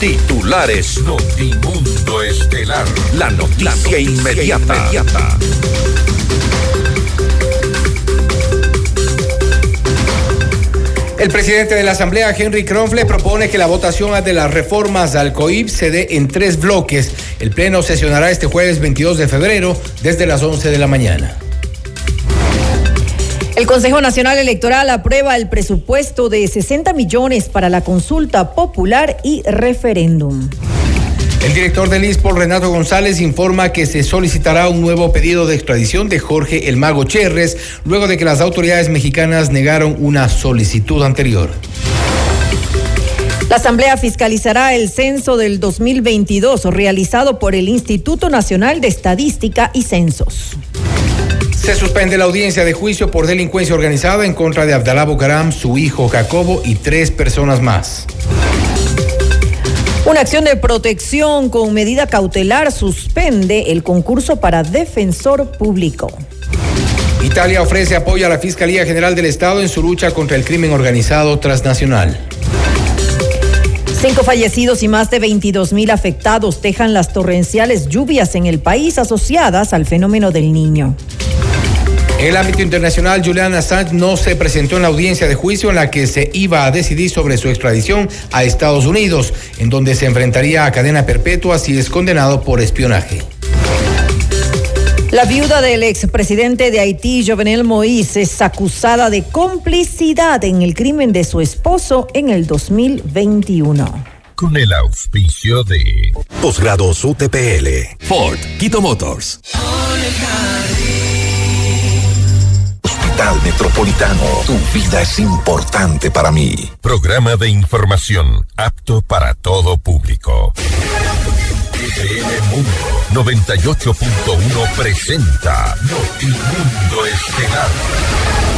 Titulares Notimundo Estelar. La noticia, inmediata. El presidente de la Asamblea, Henry Kronfle, propone que la votación de las reformas al COIP se dé en tres bloques. El Pleno sesionará este jueves 22 de febrero desde las 11 de la mañana. El Consejo Nacional Electoral aprueba el presupuesto de 60 millones para la consulta popular y referéndum. El director del ISPOL, Renato González, informa que se solicitará un nuevo pedido de extradición de Jorge El Mago Cherres, luego de que las autoridades mexicanas negaron una solicitud anterior. La Asamblea fiscalizará el censo del 2022 realizado por el Instituto Nacional de Estadística y Censos. Se suspende la audiencia de juicio por delincuencia organizada en contra de Abdalá Bucaram, su hijo Jacobo y tres personas más. Una acción de protección con medida cautelar suspende el concurso para defensor público. Italia ofrece apoyo a la Fiscalía General del Estado en su lucha contra el crimen organizado transnacional. Cinco fallecidos y más de 22 mil afectados dejan las torrenciales lluvias en el país asociadas al fenómeno del niño. En el ámbito internacional, Julian Assange no se presentó en la audiencia de juicio en la que se iba a decidir sobre su extradición a Estados Unidos, en donde se enfrentaría a cadena perpetua si es condenado por espionaje. La viuda del expresidente de Haití, Jovenel Moïse, es acusada de complicidad en el crimen de su esposo en el 2021 con el auspicio de Posgrados UTPL, Ford, Quito Motors. Metropolitano. Tu vida es importante para mí. Programa de información apto para todo público. Mundo 98.1 presenta Notimundo Estelar.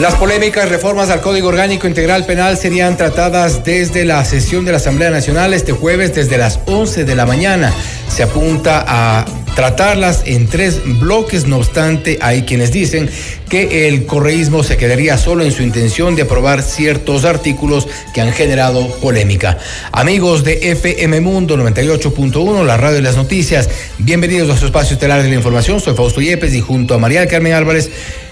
Las polémicas reformas al Código Orgánico Integral Penal serían tratadas desde la sesión de la Asamblea Nacional este jueves desde las 11 de la mañana. Se apunta a tratarlas en tres bloques, no obstante, hay quienes dicen que el correísmo se quedaría solo en su intención de aprobar ciertos artículos que han generado polémica. Amigos de FM Mundo 98.1, la radio de las noticias, bienvenidos a su espacio estelar de la información. Soy Fausto Yepes y junto a María Carmen Álvarez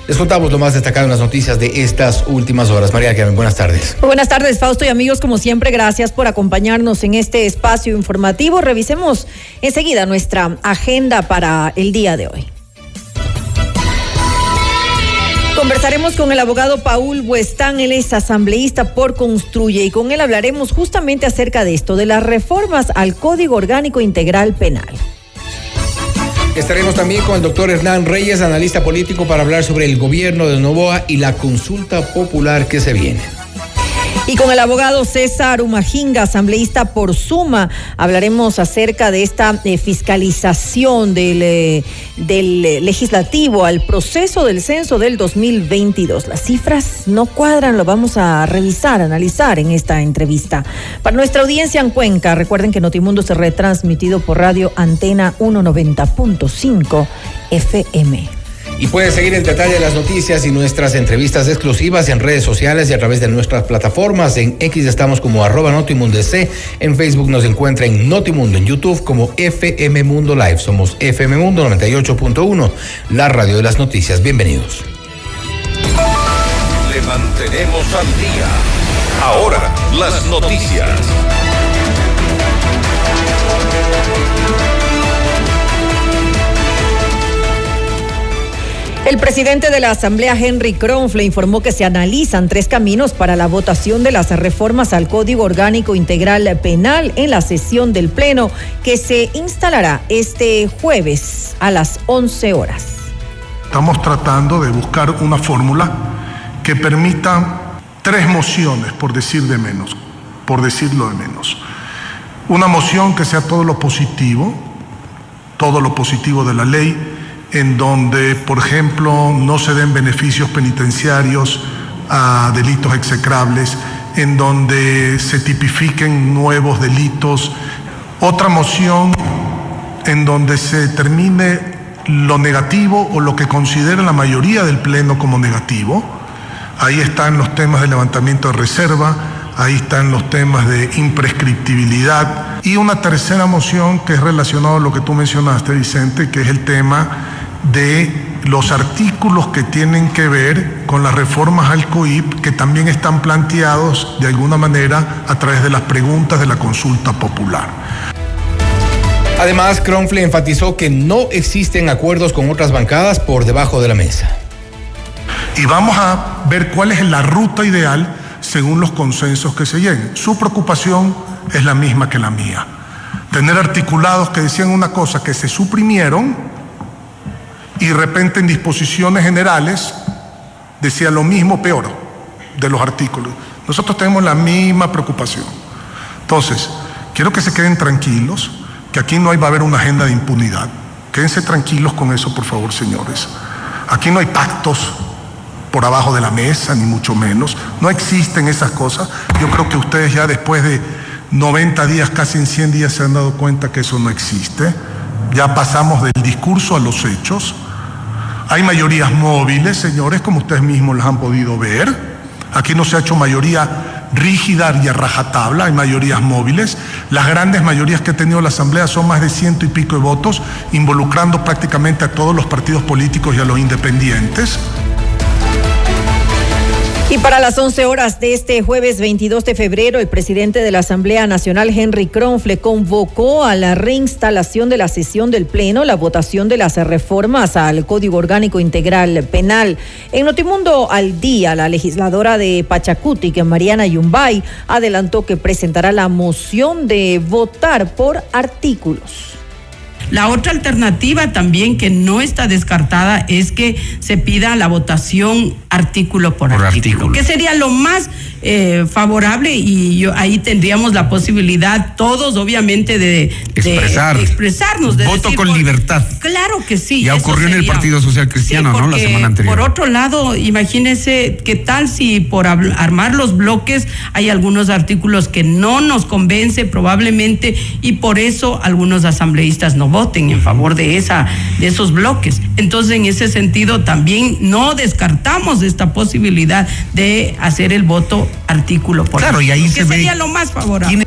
les contamos lo más destacado en las noticias de estas últimas horas. María Carmen, buenas tardes. buenas tardes, Fausto y amigos. Como siempre, gracias por acompañarnos en este espacio informativo. Revisemos enseguida nuestra agenda para el día de hoy. Conversaremos con el abogado Paul Buestán, él es asambleísta por Construye y con él hablaremos justamente acerca de esto, de las reformas al Código Orgánico Integral Penal. Estaremos también con el doctor Hernán Reyes, analista político, para hablar sobre el gobierno de Novoa y la consulta popular que se viene. Y con el abogado César Umajinga, asambleísta por Suma, hablaremos acerca de esta eh, fiscalización del, eh, del legislativo al proceso del censo del 2022. Las cifras no cuadran, lo vamos a revisar, analizar en esta entrevista. Para nuestra audiencia en Cuenca, recuerden que Notimundo se retransmitido por radio Antena 190.5 FM. Y pueden seguir el detalle de las noticias y nuestras entrevistas exclusivas en redes sociales y a través de nuestras plataformas. En X estamos como arroba Notimundo. En Facebook nos encuentra en Notimundo. En YouTube como FM Mundo Live. Somos FM Mundo 98.1, la radio de las noticias. Bienvenidos. Le mantenemos al día. Ahora, las noticias. El presidente de la Asamblea, Henry Kronfle, informó que se analizan tres caminos para la votación de las reformas al Código Orgánico Integral Penal en la sesión del Pleno que se instalará este jueves a las 11 horas. Estamos tratando de buscar una fórmula que permita tres mociones, por decir de menos, por decirlo de menos. Una moción que sea todo lo positivo, todo lo positivo de la ley, en donde, por ejemplo, no se den beneficios penitenciarios a delitos execrables, en donde se tipifiquen nuevos delitos. Otra moción en donde se determine lo negativo o lo que considera la mayoría del Pleno como negativo. Ahí están los temas de levantamiento de reserva, ahí están los temas de imprescriptibilidad y una tercera moción que es relacionada a lo que tú mencionaste, Vicente, que es el tema de los artículos que tienen que ver con las reformas al COIP que también están planteados de alguna manera a través de las preguntas de la consulta popular. Además, Cronfle enfatizó que no existen acuerdos con otras bancadas por debajo de la mesa. Y vamos a ver cuál es la ruta ideal según los consensos que se lleguen. Su preocupación es la misma que la mía. Tener articulados que decían una cosa que se suprimieron y repente en disposiciones generales decía lo mismo, peor, de los artículos. Nosotros tenemos la misma preocupación. Entonces, quiero que se queden tranquilos que aquí no hay, va a haber una agenda de impunidad. Quédense tranquilos con eso, por favor, señores. Aquí no hay pactos por abajo de la mesa, ni mucho menos. No existen esas cosas. Yo creo que ustedes ya después de 90 días, casi en 100 días, se han dado cuenta que eso no existe. Ya pasamos del discurso a los hechos. Hay mayorías móviles, señores, como ustedes mismos las han podido ver. Aquí no se ha hecho mayoría rígida y a rajatabla, hay mayorías móviles. Las grandes mayorías que ha tenido la Asamblea son más de ciento y pico de votos, involucrando prácticamente a todos los partidos políticos y a los independientes. Y para las 11 horas de este jueves 22 de febrero, el presidente de la Asamblea Nacional, Henry Kronfle, convocó a la reinstalación de la sesión del Pleno, la votación de las reformas al Código Orgánico Integral Penal. En Notimundo al Día, la legisladora de Pachacuti, que Mariana Yumbay, adelantó que presentará la moción de votar por artículos. La otra alternativa también que no está descartada es que se pida la votación artículo por, artículo, que sería lo más eh, favorable y yo, ahí tendríamos la posibilidad todos obviamente de, Expresar. expresarnos. De Voto con libertad. Claro que sí. Ya ocurrió en el Partido Social Cristiano, ¿no? La semana anterior. Por otro lado, imagínese qué tal si por armar los bloques hay algunos artículos que no nos convence probablemente y por eso algunos asambleístas no voten en favor de, esa, de esos bloques. Entonces, en ese sentido, también no descartamos esta posibilidad de hacer el voto artículo por Claro, y ahí se ve. sería lo más favorable.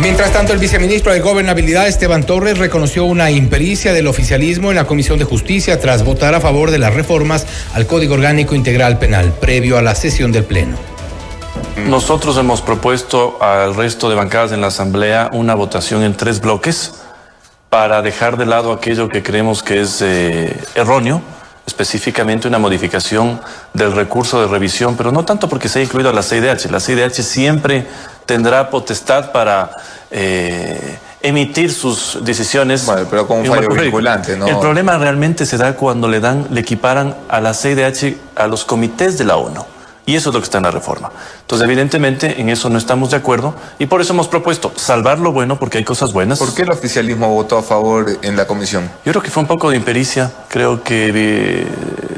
Mientras tanto, el viceministro de Gobernabilidad, Esteban Torres, reconoció una impericia del oficialismo en la Comisión de Justicia tras votar a favor de las reformas al Código Orgánico Integral Penal, previo a la sesión del Pleno. Nosotros hemos propuesto al resto de bancadas en la Asamblea una votación en tres bloques para dejar de lado aquello que creemos que es eh, erróneo, específicamente una modificación del recurso de revisión, pero no tanto porque se ha incluido a la CIDH. La CIDH siempre tendrá potestad para eh, emitir sus decisiones. Bueno, pero con un fallo vinculante, ¿no? El problema realmente se da cuando le dan, le equiparan a la CIDH a los comités de la ONU. Y eso es lo que está en la reforma. Entonces, evidentemente, en eso no estamos de acuerdo y por eso hemos propuesto salvar lo bueno porque hay cosas buenas. ¿Por qué el oficialismo votó a favor en la comisión? Yo creo que fue un poco de impericia. Creo que eh,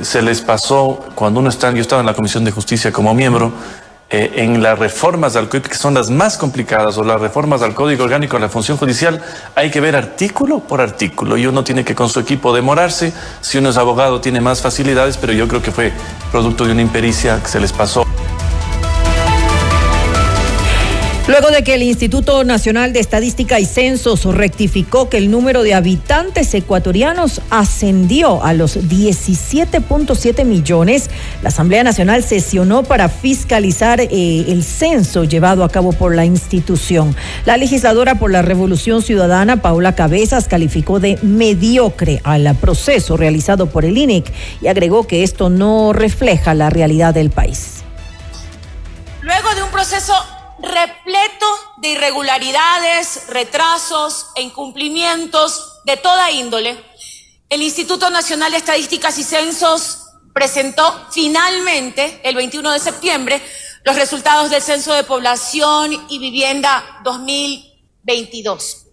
se les pasó cuando uno está, yo estaba en la Comisión de Justicia como miembro, eh, en las reformas al COIP, que son las más complicadas, o las reformas al Código Orgánico de la Función Judicial, hay que ver artículo por artículo y uno tiene que con su equipo demorarse. Si uno es abogado tiene más facilidades, pero yo creo que fue producto de una impericia que se les pasó. Luego de que el Instituto Nacional de Estadística y Censos rectificó que el número de habitantes ecuatorianos ascendió a los 17.7 millones, la Asamblea Nacional sesionó para fiscalizar eh, el censo llevado a cabo por la institución. La legisladora por la Revolución Ciudadana, Paula Cabezas, calificó de mediocre al proceso realizado por el INEC y agregó que esto no refleja la realidad del país. Luego de un proceso repleto de irregularidades, retrasos e incumplimientos de toda índole, el Instituto Nacional de Estadísticas y Censos presentó finalmente el 21 de septiembre los resultados del Censo de Población y Vivienda 2022.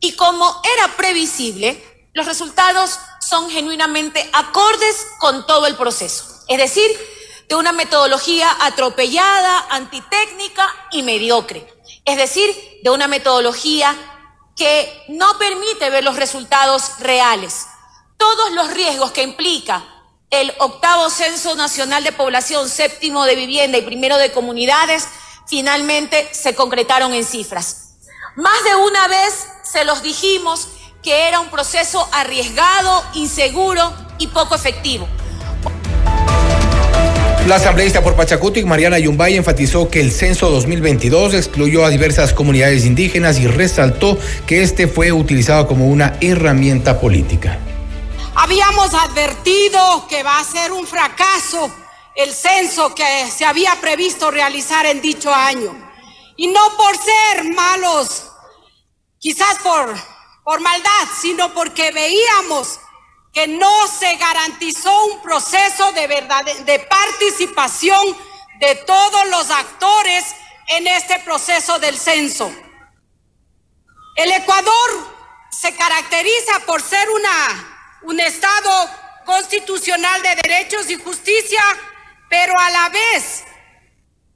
Y como era previsible, los resultados son genuinamente acordes con todo el proceso. Es decir, de una metodología atropellada, antitécnica y mediocre. Es decir, de una metodología que no permite ver los resultados reales. Todos los riesgos que implica el octavo Censo Nacional de Población, séptimo de vivienda y primero de comunidades, finalmente se concretaron en cifras. Más de una vez se los dijimos que era un proceso arriesgado, inseguro y poco efectivo. La asambleísta por Pachacutic, Mariana Yumbay, enfatizó que el censo 2022 excluyó a diversas comunidades indígenas y resaltó que este fue utilizado como una herramienta política. Habíamos advertido que va a ser un fracaso el censo que se había previsto realizar en dicho año. Y no por ser malos, quizás por, por maldad, sino porque veíamos que no se garantizó un proceso de, verdad, de participación de todos los actores en este proceso del censo. El Ecuador se caracteriza por ser una, un Estado constitucional de derechos y justicia, pero a la vez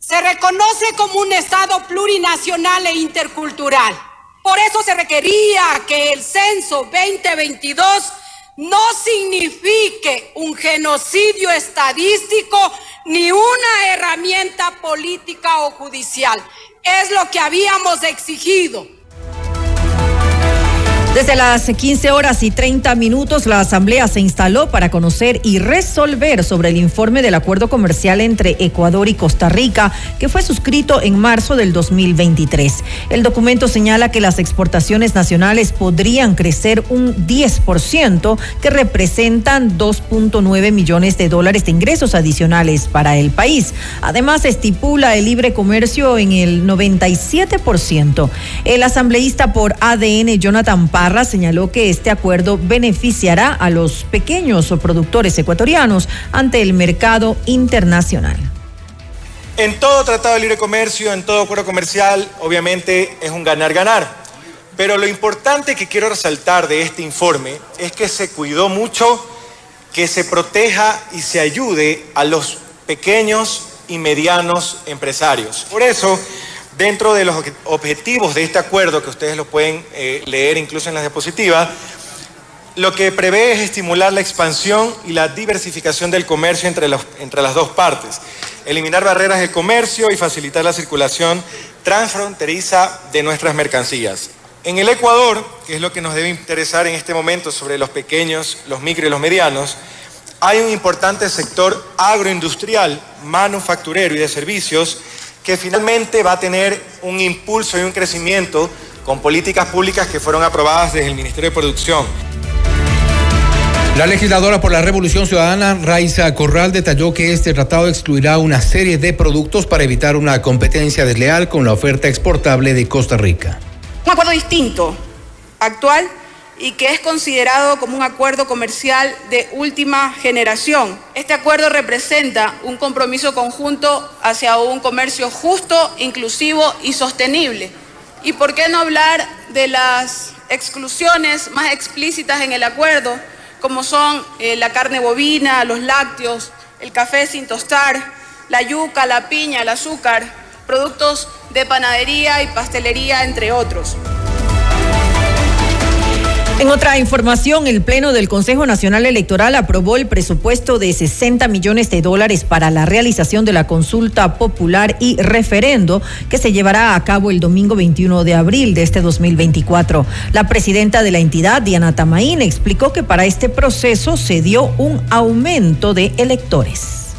se reconoce como un Estado plurinacional e intercultural. Por eso se requería que el censo 2022 no signifique un genocidio estadístico ni una herramienta política o judicial. Es lo que habíamos exigido. Desde las 15 horas y 30 minutos, la Asamblea se instaló para conocer y resolver sobre el informe del acuerdo comercial entre Ecuador y Costa Rica, que fue suscrito en marzo del 2023. El documento señala que las exportaciones nacionales podrían crecer un 10%, que representan 2.9 millones de dólares de ingresos adicionales para el país. Además, estipula el libre comercio en el 97%. El asambleísta por ADN, Jonathan Paz, señaló que este acuerdo beneficiará a los pequeños productores ecuatorianos ante el mercado internacional. En todo tratado de libre comercio, en todo acuerdo comercial, obviamente es un ganar-ganar. Pero lo importante que quiero resaltar de este informe es que se cuidó mucho que se proteja y se ayude a los pequeños y medianos empresarios. Por eso, Dentro de los objetivos de este acuerdo, que ustedes lo pueden eh, leer incluso en las diapositivas, lo que prevé es estimular la expansión y la diversificación del comercio entre, entre las dos partes, eliminar barreras de comercio y facilitar la circulación transfronteriza de nuestras mercancías. En el Ecuador, que es lo que nos debe interesar en este momento sobre los pequeños, los micro y los medianos, hay un importante sector agroindustrial, manufacturero y de servicios que finalmente va a tener un impulso y un crecimiento con políticas públicas que fueron aprobadas desde el Ministerio de Producción. La legisladora por la Revolución Ciudadana, Raiza Corral, detalló que este tratado excluirá una serie de productos para evitar una competencia desleal con la oferta exportable de Costa Rica. Un acuerdo distinto, actual y que es considerado como un acuerdo comercial de última generación. Este acuerdo representa un compromiso conjunto hacia un comercio justo, inclusivo y sostenible. ¿Y por qué no hablar de las exclusiones más explícitas en el acuerdo, como son eh, la carne bovina, los lácteos, el café sin tostar, la yuca, la piña, el azúcar, productos de panadería y pastelería, entre otros? En otra información, el Pleno del Consejo Nacional Electoral aprobó el presupuesto de 60 millones de dólares para la realización de la consulta popular y referendo que se llevará a cabo el domingo 21 de abril de este 2024. La presidenta de la entidad, Diana Tamaín, explicó que para este proceso se dio un aumento de electores.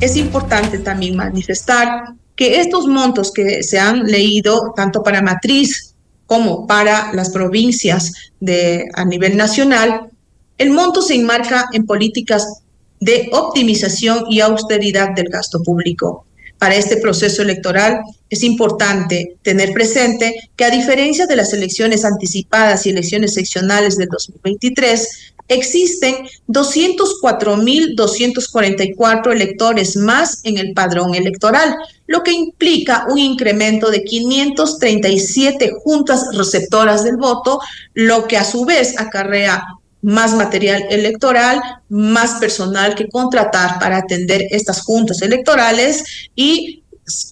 Es importante también manifestar que estos montos que se han leído, tanto para matriz como para las provincias de, a nivel nacional, el monto se enmarca en políticas de optimización y austeridad del gasto público. Para este proceso electoral es importante tener presente que a diferencia de las elecciones anticipadas y elecciones seccionales del 2023, existen 204.244 electores más en el padrón electoral, lo que implica un incremento de 537 juntas receptoras del voto, lo que a su vez acarrea más material electoral, más personal que contratar para atender estas juntas electorales y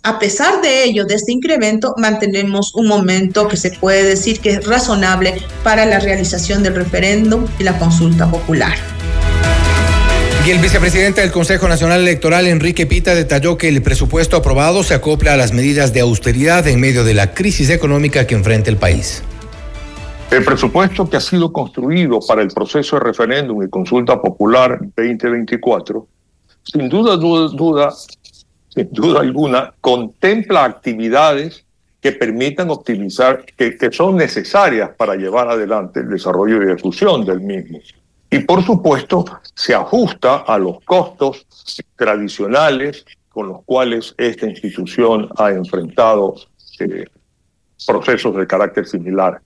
a pesar de ello, de este incremento, mantenemos un momento que se puede decir que es razonable para la realización del referéndum y la consulta popular. Y el vicepresidente del Consejo Nacional Electoral, Enrique Pita, detalló que el presupuesto aprobado se acopla a las medidas de austeridad en medio de la crisis económica que enfrenta el país. El presupuesto que ha sido construido para el proceso de referéndum y consulta popular 2024, sin duda, duda, duda, sin duda alguna, contempla actividades que permitan optimizar, que, que son necesarias para llevar adelante el desarrollo y ejecución del mismo. Y por supuesto, se ajusta a los costos tradicionales con los cuales esta institución ha enfrentado eh, procesos de carácter similar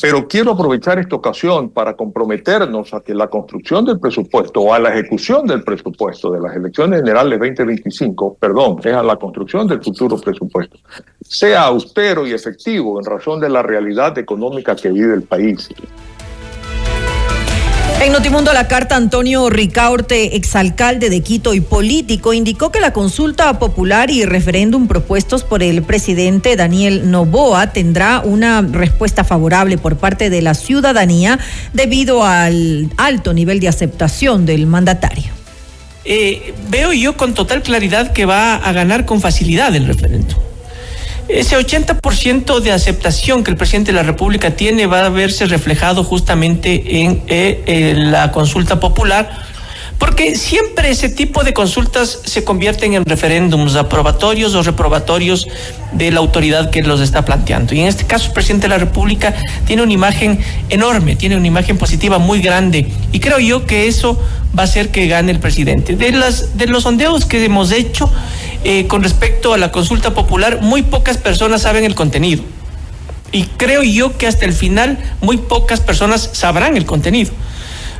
pero quiero aprovechar esta ocasión para comprometernos a que la construcción del presupuesto o a la ejecución del presupuesto de las elecciones generales 2025, perdón, es a la construcción del futuro presupuesto, sea austero y efectivo en razón de la realidad económica que vive el país. En Notimundo la carta, Antonio Ricaurte, exalcalde de Quito y político, indicó que la consulta popular y referéndum propuestos por el presidente Daniel Novoa tendrá una respuesta favorable por parte de la ciudadanía debido al alto nivel de aceptación del mandatario. Eh, veo yo con total claridad que va a ganar con facilidad el referéndum ese 80% de aceptación que el presidente de la República tiene va a verse reflejado justamente en, eh, la consulta popular porque siempre ese tipo de consultas se convierten en referéndums aprobatorios o reprobatorios de la autoridad que los está planteando. Y en este caso el presidente de la República tiene una imagen enorme, tiene una imagen positiva muy grande. Y creo yo que eso va a hacer que gane el presidente. De, las, de los sondeos que hemos hecho eh, con respecto a la consulta popular, muy pocas personas saben el contenido. Y creo yo que hasta el final muy pocas personas sabrán el contenido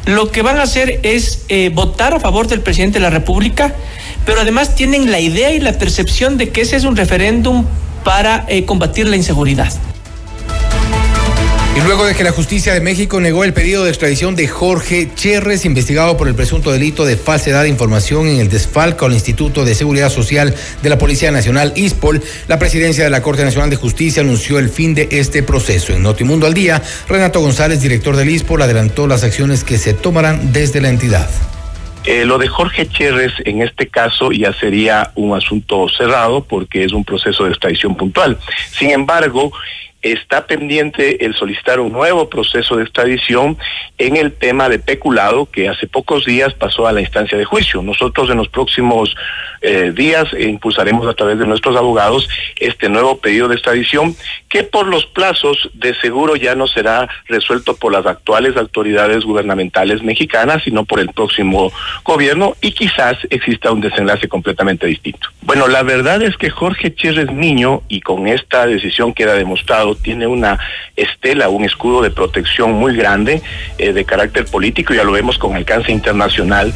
lo que van a hacer es eh, votar a favor del presidente de la República, pero además tienen la idea y la percepción de que ese es un referéndum para eh, combatir la inseguridad. Y luego de que la justicia de México negó el pedido de extradición de Jorge Cherres, investigado por el presunto delito de falsedad de información en el desfalco al Instituto de Seguridad Social de la Policía Nacional, ISPOL, la presidencia de la Corte Nacional de Justicia anunció el fin de este proceso. En Notimundo al Día, Renato González, director del ISPOL, adelantó las acciones que se tomarán desde la entidad. Eh, lo de Jorge Cherres en este caso ya sería un asunto cerrado porque es un proceso de extradición puntual. Sin embargo, está pendiente el solicitar un nuevo proceso de extradición en el tema de peculado que hace pocos días pasó a la instancia de juicio. Nosotros en los próximos eh, días impulsaremos a través de nuestros abogados este nuevo pedido de extradición que por los plazos de seguro ya no será resuelto por las actuales autoridades gubernamentales mexicanas, sino por el próximo gobierno y quizás exista un desenlace completamente distinto. Bueno, la verdad es que Jorge Chérez Niño, y con esta decisión queda demostrado, tiene una estela, un escudo de protección muy grande eh, de carácter político, ya lo vemos con alcance internacional.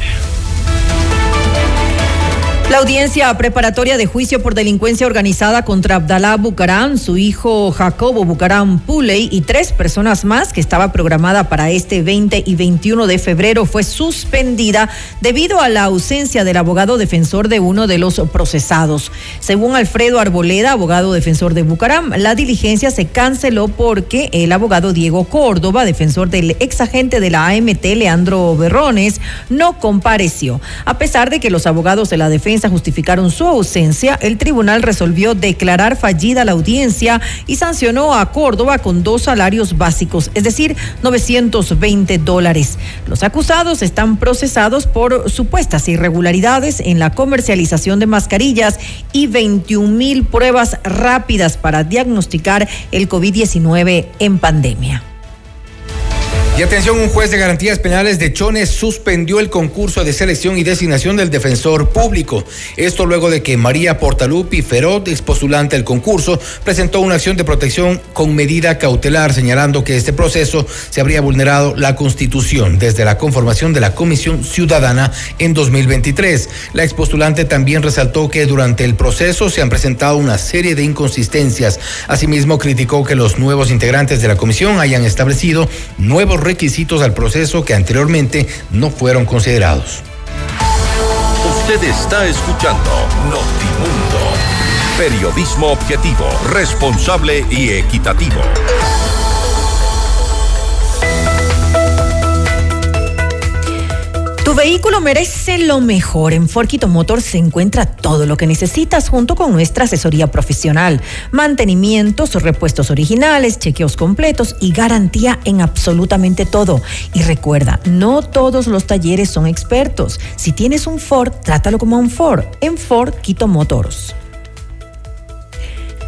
La audiencia preparatoria de juicio por delincuencia organizada contra Abdalá Bucaram, su hijo Jacobo Bucaram Puley y tres personas más que estaba programada para este 20 y 21 de febrero fue suspendida debido a la ausencia del abogado defensor de uno de los procesados. Según Alfredo Arboleda, abogado defensor de Bucaram, la diligencia se canceló porque el abogado Diego Córdoba, defensor del ex agente de la AMT Leandro Berrones, no compareció. A pesar de que los abogados de la defensa justificaron su ausencia, el tribunal resolvió declarar fallida la audiencia y sancionó a Córdoba con dos salarios básicos, es decir, 920 dólares. Los acusados están procesados por supuestas irregularidades en la comercialización de mascarillas y 21 mil pruebas rápidas para diagnosticar el COVID-19 en pandemia. Y atención, un juez de garantías penales de Chones suspendió el concurso de selección y designación del defensor público. Esto luego de que María Portalupi Ferot, expostulante del concurso, presentó una acción de protección con medida cautelar, señalando que este proceso se habría vulnerado la Constitución desde la conformación de la Comisión Ciudadana en 2023. La expostulante también resaltó que durante el proceso se han presentado una serie de inconsistencias. Asimismo, criticó que los nuevos integrantes de la comisión hayan establecido nuevos requisitos al proceso que anteriormente no fueron considerados. Usted está escuchando Notimundo. Periodismo objetivo, responsable y equitativo. Tu vehículo merece lo mejor. En Forquito Motor se encuentra todo lo que necesitas junto con nuestra asesoría profesional, mantenimientos, repuestos originales, chequeos completos y garantía en absolutamente todo. Y recuerda, no todos los talleres son expertos. Si tienes un Ford, trátalo como un Ford en Ford Quito Motors.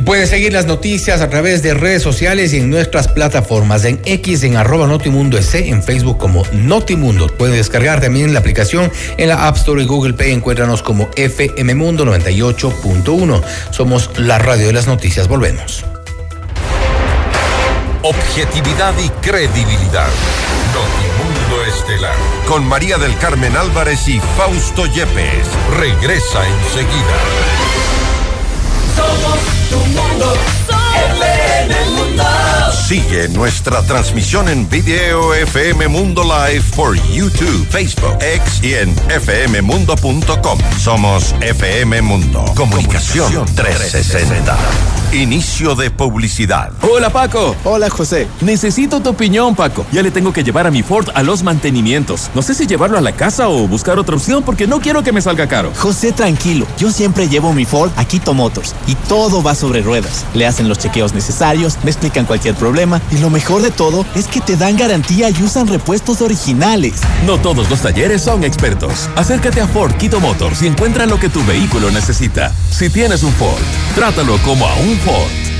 Y puedes seguir las noticias a través de redes sociales y en nuestras plataformas en X en arroba Notimundo S, en Facebook como Notimundo. Puedes descargar también la aplicación en la App Store y Google Play. Encuéntranos como FM Mundo 98.1. Somos la radio de las noticias. Volvemos. Objetividad y credibilidad. Notimundo Estelar. Con María del Carmen Álvarez y Fausto Yepes. Regresa enseguida. Somos tu mundo. Mundo. Sigue nuestra transmisión en video FM Mundo Live por YouTube, Facebook, X y en fmmundo.com. Somos FM Mundo. Comunicación 360. Inicio de publicidad. Hola Paco. Hola José. Necesito tu opinión Paco. Ya le tengo que llevar a mi Ford a los mantenimientos. No sé si llevarlo a la casa o buscar otra opción porque no quiero que me salga caro. José, tranquilo. Yo siempre llevo mi Ford a Quito Motors y todo va sobre ruedas. Le hacen los chequeos necesarios, me explican cualquier problema y lo mejor de todo es que te dan garantía y usan repuestos originales. No todos los talleres son expertos. Acércate a Ford Quito Motors y encuentra lo que tu vehículo necesita. Si tienes un Ford, trátalo como a un Ford.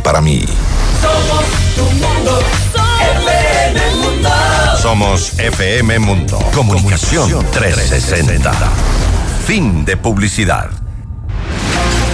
para mí. Somos tu mundo. FM Mundo. Somos FM Mundo. Comunicación 360. Fin de publicidad.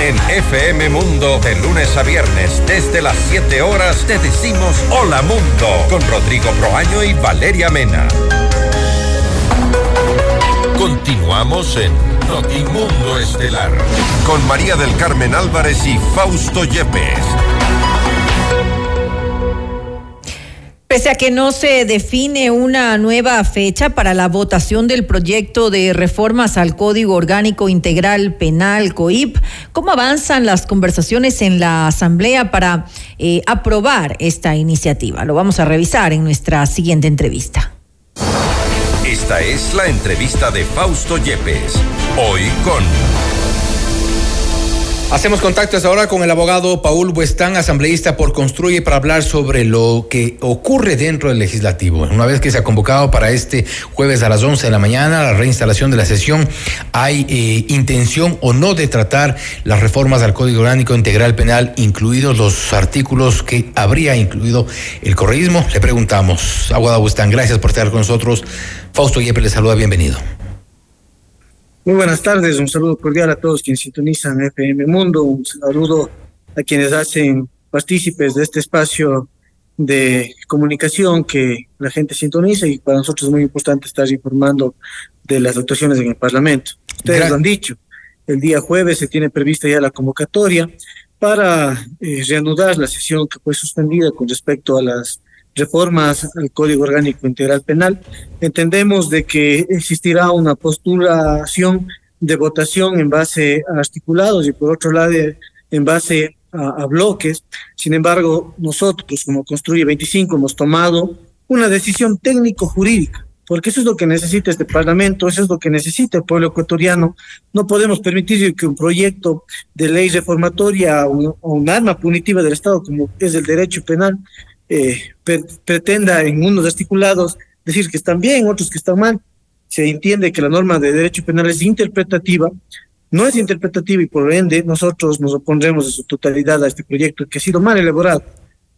En FM Mundo, de lunes a viernes, desde las 7 horas, te decimos Hola Mundo, con Rodrigo Proaño y Valeria Mena. Continuamos en Notimundo Estelar. Con María del Carmen Álvarez y Fausto Yepes. Pese a que no se define una nueva fecha para la votación del proyecto de reformas al Código Orgánico Integral Penal COIP, ¿cómo avanzan las conversaciones en la Asamblea para eh, aprobar esta iniciativa? Lo vamos a revisar en nuestra siguiente entrevista. Esta es la entrevista de Fausto Yepes. Hoy con... Hacemos contactos ahora con el abogado Paul Buestán, asambleísta por Construye, para hablar sobre lo que ocurre dentro del legislativo. Una vez que se ha convocado para este jueves a las 11 de la mañana la reinstalación de la sesión, ¿hay eh, intención o no de tratar las reformas al Código Orgánico Integral Penal, incluidos los artículos que habría incluido el correísmo? Le preguntamos. Abogado Buestán, gracias por estar con nosotros. Fausto Yepes le saluda, bienvenido. Muy buenas tardes, un saludo cordial a todos quienes sintonizan FM Mundo, un saludo a quienes hacen partícipes de este espacio de comunicación que la gente sintoniza y para nosotros es muy importante estar informando de las actuaciones en el Parlamento. Ustedes lo han dicho, el día jueves se tiene prevista ya la convocatoria para eh, reanudar la sesión que fue suspendida con respecto a las reformas al Código Orgánico Integral Penal. Entendemos de que existirá una postulación de votación en base a articulados y por otro lado en base a, bloques. Sin embargo, nosotros como Construye 25 hemos tomado una decisión técnico-jurídica porque eso es lo que necesita este Parlamento, eso es lo que necesita el pueblo ecuatoriano. No podemos permitir que un proyecto de ley reformatoria o un arma punitiva del Estado, como es el derecho penal, eh, pretenda en unos articulados decir que están bien, otros que están mal. Se entiende que la norma de derecho penal es interpretativa, no es interpretativa y por ende nosotros nos opondremos en su totalidad a este proyecto que ha sido mal elaborado.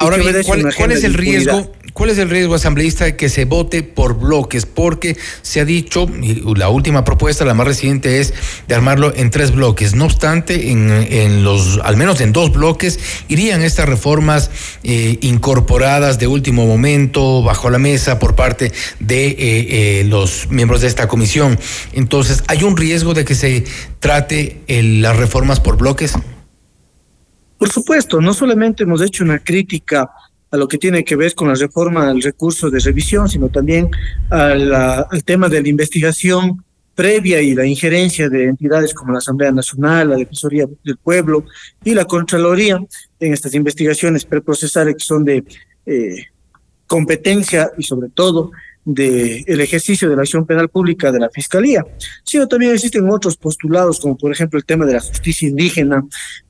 Ahora bien, ¿cuál, ¿cuál es el riesgo? ¿Cuál es el riesgo asambleísta de que se vote por bloques? Porque se ha dicho, y la última propuesta, la más reciente, es de armarlo en tres bloques. No obstante, en, en los, al menos en dos bloques, irían estas reformas eh, incorporadas de último momento, bajo la mesa, por parte de eh, eh, los miembros de esta comisión. Entonces, ¿hay un riesgo de que se trate el, las reformas por bloques? Por supuesto, no solamente hemos hecho una crítica a lo que tiene que ver con la reforma al recurso de revisión, sino también al tema de la investigación previa y la injerencia de entidades como la Asamblea Nacional, la Defensoría del Pueblo y la Contraloría en estas investigaciones preprocesales que son de eh, competencia y sobre todo del el ejercicio de la acción penal pública de la Fiscalía, sino también existen otros postulados, como por ejemplo el tema de la justicia indígena,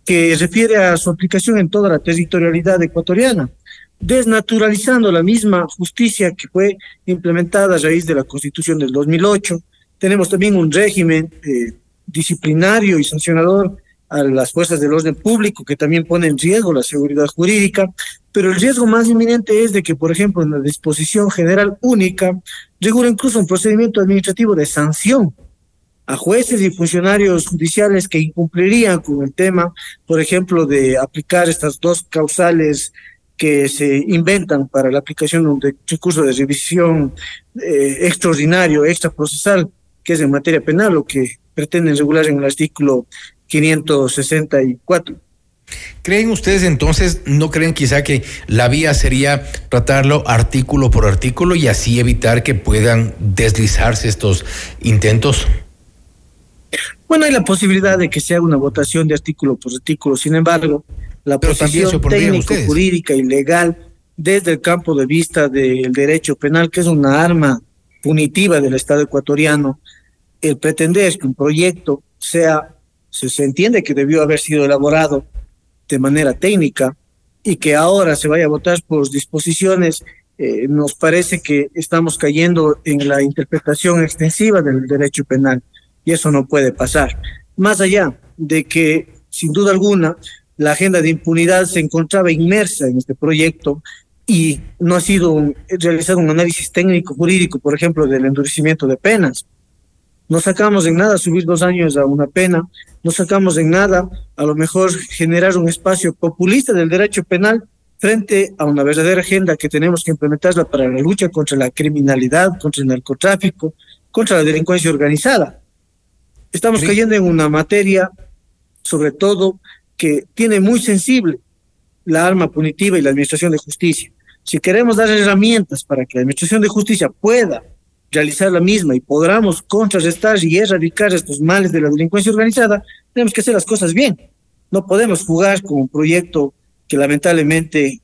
que refiere a su aplicación en toda la territorialidad ecuatoriana, desnaturalizando la misma justicia que fue implementada a raíz de la Constitución del 2008. Tenemos también un régimen eh, disciplinario y sancionador a las fuerzas del orden público que también pone en riesgo la seguridad jurídica, pero el riesgo más inminente es de que, por ejemplo, en la disposición general única regula incluso un procedimiento administrativo de sanción a jueces y funcionarios judiciales que incumplirían con el tema, por ejemplo, de aplicar estas dos causales que se inventan para la aplicación de un recurso de revisión eh, extraordinario, extraprocesal, que es en materia penal, lo que pretenden regular en el artículo 564. ¿Creen ustedes entonces, no creen quizá que la vía sería tratarlo artículo por artículo y así evitar que puedan deslizarse estos intentos? Bueno, hay la posibilidad de que se haga una votación de artículo por artículo, sin embargo, la posición técnico, jurídica y legal desde el campo de vista del derecho penal, que es una arma punitiva del Estado ecuatoriano, el pretender que un proyecto sea se, entiende que debió haber sido elaborado de manera técnica y que ahora se vaya a votar por disposiciones, eh, nos parece que estamos cayendo en la interpretación extensiva del derecho penal y eso no puede pasar. Más allá de que, sin duda alguna, la agenda de impunidad se encontraba inmersa en este proyecto y no ha sido realizado un análisis técnico jurídico, por ejemplo, del endurecimiento de penas. No sacamos en nada subir dos años a una pena, no sacamos en nada a lo mejor generar un espacio populista del derecho penal frente a una verdadera agenda que tenemos que implementarla para la lucha contra la criminalidad, contra el narcotráfico, contra la delincuencia organizada. Estamos cayendo en una materia, sobre todo, que tiene muy sensible la arma punitiva y la administración de justicia. Si queremos dar herramientas para que la administración de justicia pueda realizar la misma y podamos contrarrestar y erradicar estos males de la delincuencia organizada, tenemos que hacer las cosas bien. No podemos jugar con un proyecto que lamentablemente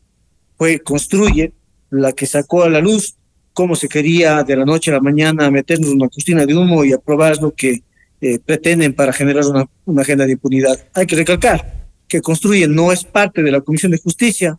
fue, construye, la que sacó a la luz cómo se quería de la noche a la mañana meternos una costina de humo y aprobar lo que eh, pretenden para generar una, una agenda de impunidad. Hay que recalcar que construye no es parte de la Comisión de Justicia,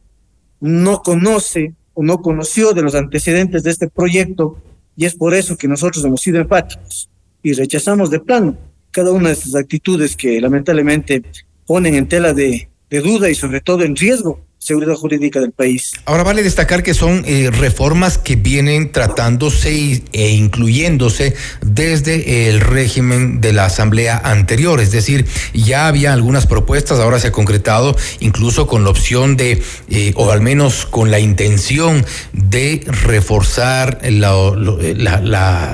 no conoce o no conoció de los antecedentes de este proyecto y es por eso que nosotros hemos sido empáticos y rechazamos de plano cada una de estas actitudes que lamentablemente ponen en tela de, de duda y sobre todo en riesgo seguridad jurídica del país. Ahora vale destacar que son eh, reformas que vienen tratándose e incluyéndose desde el régimen de la asamblea anterior, es decir, ya había algunas propuestas, ahora se ha concretado incluso con la opción de, eh, o al menos con la intención de reforzar la,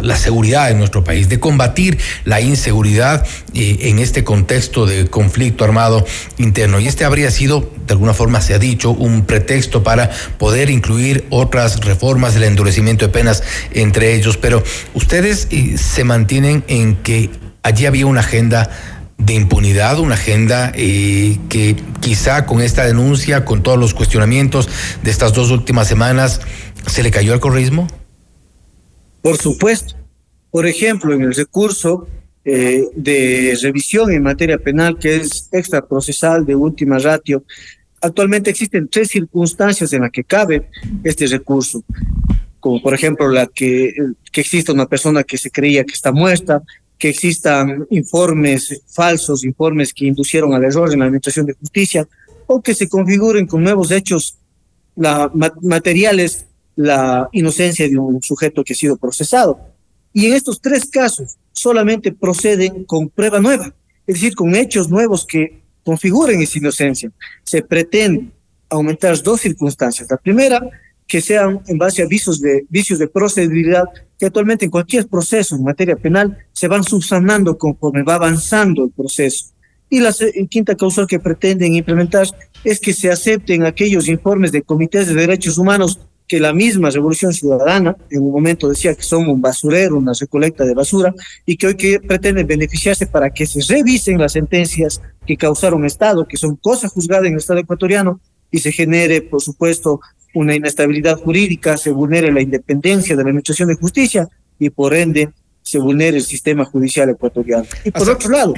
la, seguridad en nuestro país, de combatir la inseguridad eh, en este contexto de conflicto armado interno. Y este habría sido, de alguna forma se ha dicho, un pretexto para poder incluir otras reformas del endurecimiento de penas entre ellos, pero ustedes eh, se mantienen en que allí había una agenda de impunidad, una agenda eh, que quizá con esta denuncia, con todos los cuestionamientos de estas dos últimas semanas, se le cayó al correísmo? Por supuesto. Por ejemplo, en el recurso eh, de revisión en materia penal, que es extraprocesal de última ratio, Actualmente existen tres circunstancias en las que cabe este recurso, como por ejemplo la que, que exista una persona que se creía que está muerta, que existan informes falsos, informes que inducieron al error en la administración de justicia, o que se configuren con nuevos hechos la, materiales la inocencia de un sujeto que ha sido procesado. Y en estos tres casos solamente proceden con prueba nueva, es decir, con hechos nuevos que configuren esa inocencia. Se pretende aumentar dos circunstancias. La primera, que sean en base a vicios de, vicios de procedibilidad que actualmente en cualquier proceso en materia penal se van subsanando conforme va avanzando el proceso. Y la quinta causal que pretenden implementar es que se acepten aquellos informes de comités de derechos humanos que la misma Revolución Ciudadana en un momento decía que son un basurero, una recolecta de basura, y que hoy que pretenden beneficiarse para que se revisen las sentencias que causaron Estado, que son cosas juzgadas en el Estado ecuatoriano, y se genere, por supuesto, una inestabilidad jurídica, se vulnere la independencia de la Administración de Justicia y por ende se vulnere el sistema judicial ecuatoriano. Y por otro lado,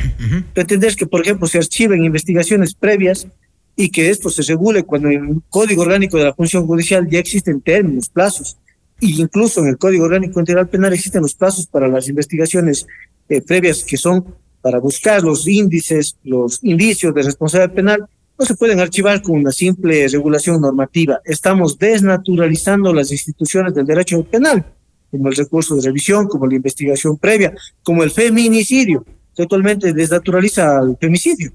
pretender que, por ejemplo, se archiven investigaciones previas y que esto se regule cuando en el Código Orgánico de la Función Judicial ya existen términos, plazos, e incluso en el Código Orgánico Integral Penal existen los plazos para las investigaciones eh, previas que son para buscar los índices, los indicios de responsabilidad penal, no se pueden archivar con una simple regulación normativa. Estamos desnaturalizando las instituciones del derecho penal, como el recurso de revisión, como la investigación previa, como el feminicidio, que actualmente desnaturaliza el femicidio.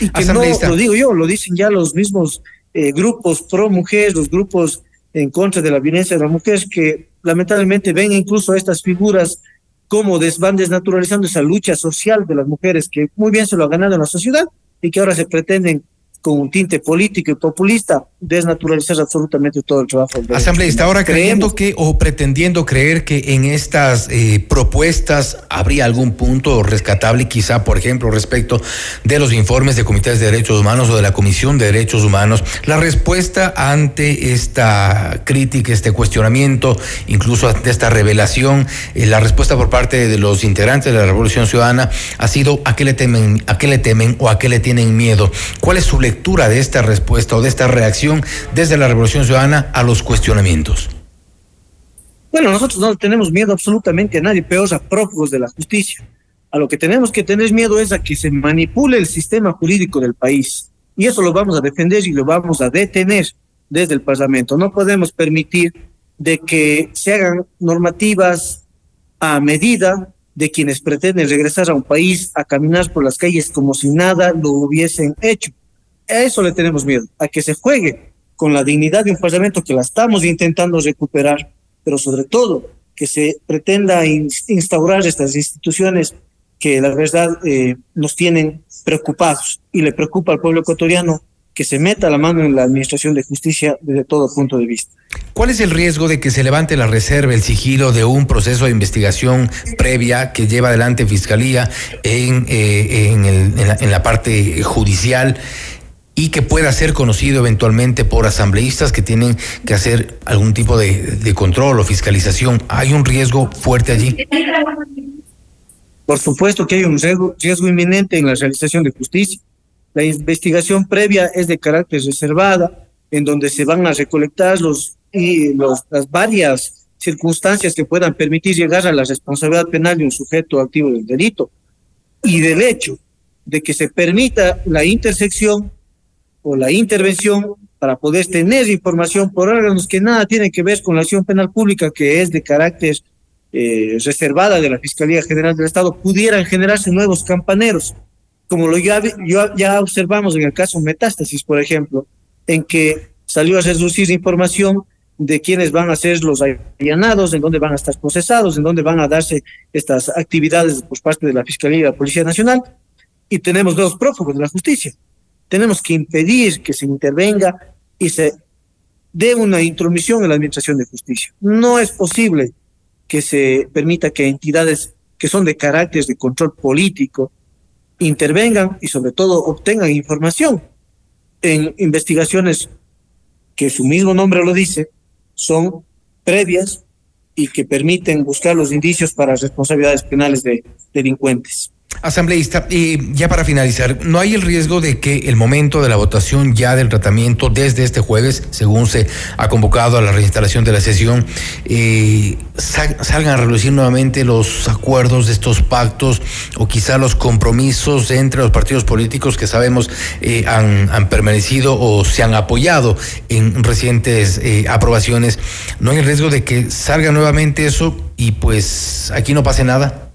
Y que no lo digo yo, lo dicen ya los mismos eh, grupos pro mujeres, los grupos en contra de la violencia de la mujer, que lamentablemente ven incluso estas figuras como des, van desnaturalizando esa lucha social de las mujeres que muy bien se lo ha ganado en la sociedad y que ahora se pretenden con un tinte político y populista, desnaturalizar absolutamente todo el trabajo. Asambleísta, ahora creyendo que o pretendiendo creer que en estas eh, propuestas habría algún punto rescatable, quizá, por ejemplo, respecto de los informes de comités de derechos humanos o de la Comisión de Derechos Humanos, la respuesta ante esta crítica, este cuestionamiento, incluso ante esta revelación, eh, la respuesta por parte de los integrantes de la Revolución Ciudadana ha sido a qué le temen, a qué le temen o a qué le tienen miedo. ¿Cuál es su lectura de esta respuesta o de esta reacción desde la Revolución Ciudadana a los cuestionamientos? Bueno, nosotros no tenemos miedo absolutamente a nadie, peor a prófugos de la justicia. A lo que tenemos que tener miedo es a que se manipule el sistema jurídico del país. Y eso lo vamos a defender y lo vamos a detener desde el Parlamento. No podemos permitir de que se hagan normativas a medida de quienes pretenden regresar a un país a caminar por las calles como si nada lo hubiesen hecho. A eso le tenemos miedo, a que se juegue con la dignidad de un parlamento que la estamos intentando recuperar, pero sobre todo que se pretenda instaurar estas instituciones que la verdad eh, nos tienen preocupados y le preocupa al pueblo ecuatoriano que se meta la mano en la administración de justicia desde todo punto de vista. ¿Cuál es el riesgo de que se levante la reserva, el sigilo de un proceso de investigación previa que lleva adelante Fiscalía en, eh, en, la parte judicial? Y que pueda ser conocido eventualmente por asambleístas que tienen que hacer algún tipo de, de, control o fiscalización. ¿Hay un riesgo fuerte allí? Por supuesto que hay un riesgo, riesgo inminente en la realización de justicia. La investigación previa es de carácter reservada, en donde se van a recolectar los, y los, las varias circunstancias que puedan permitir llegar a la responsabilidad penal de un sujeto activo del delito. Y del hecho de que se permita la intersección o la intervención para poder tener información por órganos que nada tienen que ver con la acción penal pública, que es de carácter eh, reservada de la Fiscalía General del Estado, pudieran generarse nuevos campaneros, como lo ya, ya observamos en el caso Metástasis, por ejemplo, en que salió a reducir información de quiénes van a ser los allanados, en dónde van a estar procesados, en dónde van a darse estas actividades por parte de la Fiscalía y la Policía Nacional, y tenemos dos prófugos de la justicia tenemos que impedir que se intervenga y se dé una intromisión en la administración de justicia. No es posible que se permita que entidades que son de carácter de control político intervengan y sobre todo obtengan información en investigaciones que su mismo nombre lo dice, son previas y que permiten buscar los indicios para responsabilidades penales de delincuentes. Asambleísta, y ya para finalizar, ¿no hay el riesgo de que el momento de la votación ya del tratamiento desde este jueves, según se ha convocado a la reinstalación de la sesión, eh, salgan a relucir nuevamente los acuerdos de estos pactos o quizá los compromisos entre los partidos políticos que sabemos eh, han, han, permanecido o se han apoyado en recientes eh, aprobaciones? ¿No hay el riesgo de que salga nuevamente eso y pues aquí no pase nada?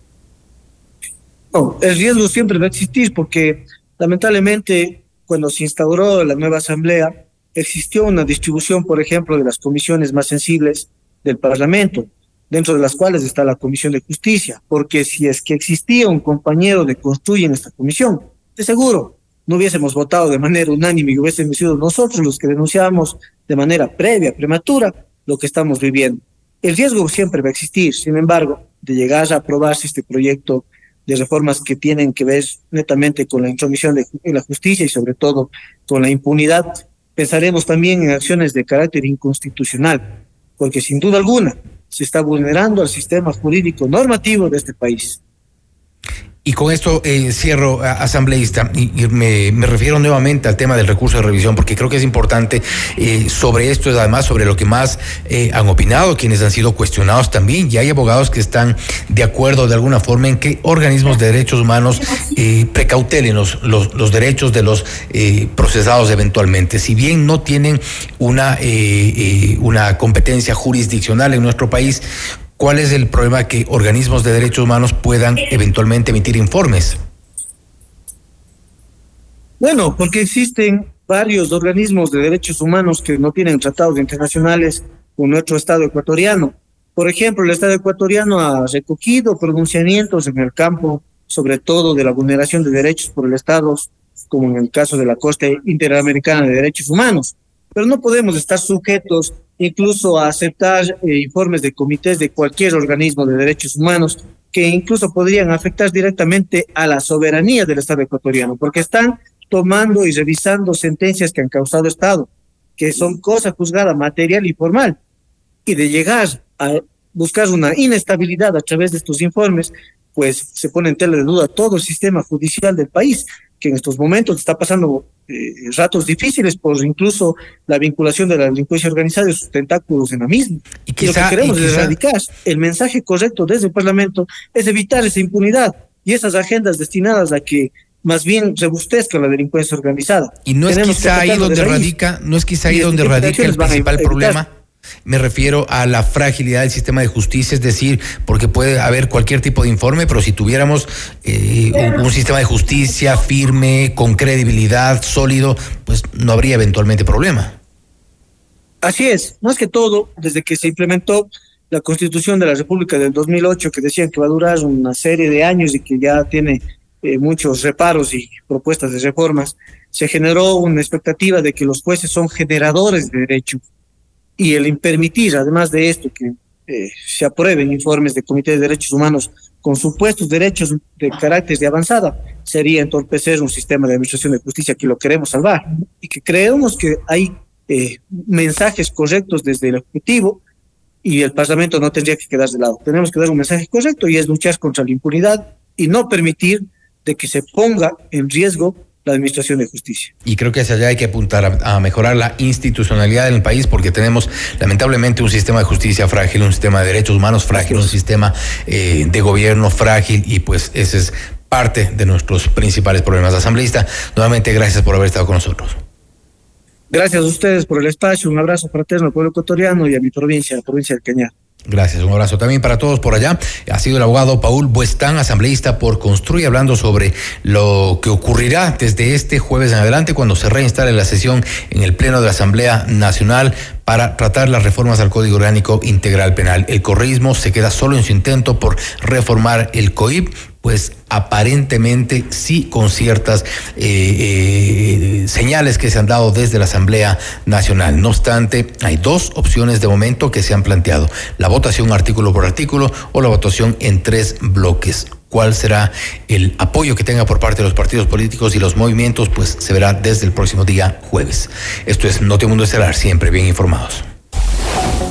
No, el riesgo siempre va a existir porque lamentablemente cuando se instauró la nueva asamblea existió una distribución, por ejemplo, de las comisiones más sensibles del Parlamento, dentro de las cuales está la Comisión de Justicia, porque si es que existía un compañero de construir en esta comisión, de seguro no hubiésemos votado de manera unánime y hubiésemos sido nosotros los que denunciábamos de manera previa, prematura, lo que estamos viviendo. El riesgo siempre va a existir, sin embargo, de llegar a aprobarse este proyecto de reformas que tienen que ver netamente con la intromisión de, la justicia y sobre todo con la impunidad, pensaremos también en acciones de carácter inconstitucional, porque sin duda alguna se está vulnerando al sistema jurídico normativo de este país. Y con esto eh, cierro, asambleísta, y, me, me, refiero nuevamente al tema del recurso de revisión, porque creo que es importante eh, sobre esto, es además sobre lo que más eh, han opinado, quienes han sido cuestionados también, y hay abogados que están de acuerdo de alguna forma en que organismos de derechos humanos eh, precautelen los, los, los, derechos de los procesados eventualmente. Si bien no tienen una, una competencia jurisdiccional en nuestro país, ¿Cuál es el problema que organismos de derechos humanos puedan eventualmente emitir informes? Bueno, porque existen varios organismos de derechos humanos que no tienen tratados internacionales con nuestro Estado ecuatoriano. Por ejemplo, el Estado ecuatoriano ha recogido pronunciamientos en el campo, sobre todo de la vulneración de derechos por el Estado, como en el caso de la Corte Interamericana de Derechos Humanos. Pero no podemos estar sujetos incluso a aceptar eh, informes de comités de cualquier organismo de derechos humanos que incluso podrían afectar directamente a la soberanía del Estado ecuatoriano, porque están tomando y revisando sentencias que han causado Estado, que son cosas juzgadas material y formal, y de llegar a buscar una inestabilidad a través de estos informes, pues se pone en tela de duda todo el sistema judicial del país, que en estos momentos está pasando eh, ratos difíciles por incluso la vinculación de la delincuencia organizada y sus tentáculos en la misma. Y, quizá, lo que queremos quizá... erradicar, el mensaje correcto desde el Parlamento es evitar esa impunidad y esas agendas destinadas a que más bien rebustezca la delincuencia organizada. Y no es quizá ahí donde radica, no es quizá ahí donde radica el principal problema. Me refiero a la fragilidad del sistema de justicia, es decir, porque puede haber cualquier tipo de informe, pero si tuviéramos eh, un, sistema de justicia firme, con credibilidad, sólido, pues no habría eventualmente problema. Así es, más que todo, desde que se implementó la Constitución de la República del 2008 que decían que va a durar una serie de años y que ya tiene eh, muchos reparos y propuestas de reformas, se generó una expectativa de que los jueces son generadores de derecho y el impermitir, además de esto, que eh, se aprueben informes de Comité de Derechos Humanos con supuestos derechos de carácter de avanzada, sería entorpecer un sistema de administración de justicia que lo queremos salvar y que creemos que hay eh, mensajes correctos desde el Ejecutivo y el Parlamento no tendría que quedar de lado. Tenemos que dar un mensaje correcto y es luchar contra la impunidad y no permitir de que se ponga en riesgo la Administración de Justicia. Y creo que hacia allá hay que apuntar a, mejorar la institucionalidad en el país porque tenemos lamentablemente un sistema de justicia frágil, un sistema de derechos humanos frágil, un sistema eh, de gobierno frágil y pues ese es parte de nuestros principales problemas. Asambleísta, nuevamente gracias por haber estado con nosotros. Gracias a ustedes por el espacio, un abrazo fraterno al pueblo ecuatoriano y a mi provincia, la provincia del Cañar. Gracias, un abrazo también para todos por allá. Ha sido el abogado Paul Buestán, asambleísta por Construye, hablando sobre lo que ocurrirá desde este jueves en adelante cuando se reinstale la sesión en el Pleno de la Asamblea Nacional para tratar las reformas al Código Orgánico Integral Penal. El correísmo se queda solo en su intento por reformar el COIP, pues aparentemente sí con ciertas eh, eh, señales que se han dado desde la Asamblea Nacional. No obstante, hay dos opciones de momento que se han planteado, la votación artículo por artículo o la votación en tres bloques. ¿Cuál será el apoyo que tenga por parte de los partidos políticos y los movimientos? Pues se verá desde el próximo día jueves. Esto es Notimundo Estelar, siempre bien informados.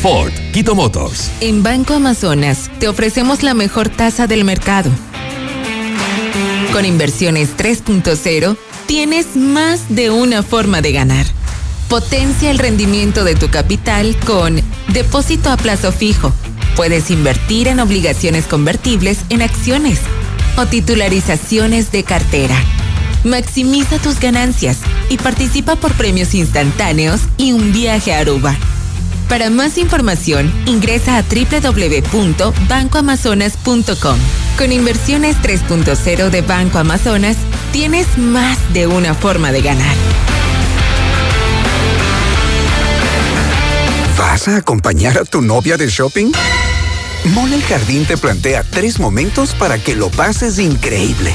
Ford, Quito Motors. En Banco Amazonas te ofrecemos la mejor tasa del mercado. Con inversiones 3.0 tienes más de una forma de ganar. Potencia el rendimiento de tu capital con depósito a plazo fijo. Puedes invertir en obligaciones convertibles en acciones o titularizaciones de cartera. Maximiza tus ganancias y participa por premios instantáneos y un viaje a Aruba. Para más información, ingresa a www.bancoamazonas.com. Con inversiones 3.0 de Banco Amazonas, tienes más de una forma de ganar. ¿Vas a acompañar a tu novia de shopping? Mole el Jardín te plantea tres momentos para que lo pases increíble.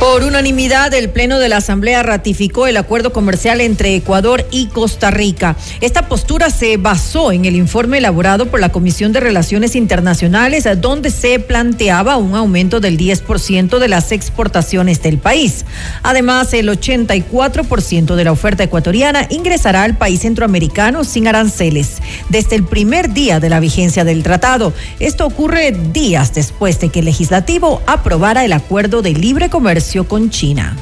Por unanimidad, el Pleno de la Asamblea ratificó el acuerdo comercial entre Ecuador y Costa Rica. Esta postura se basó en el informe elaborado por la Comisión de Relaciones Internacionales, donde se planteaba un aumento del 10% de las exportaciones del país. Además, el 84% de la oferta ecuatoriana ingresará al país centroamericano sin aranceles desde el primer día de la vigencia del tratado. Esto ocurre días después de que el legislativo aprobara el acuerdo de libre comercio con China.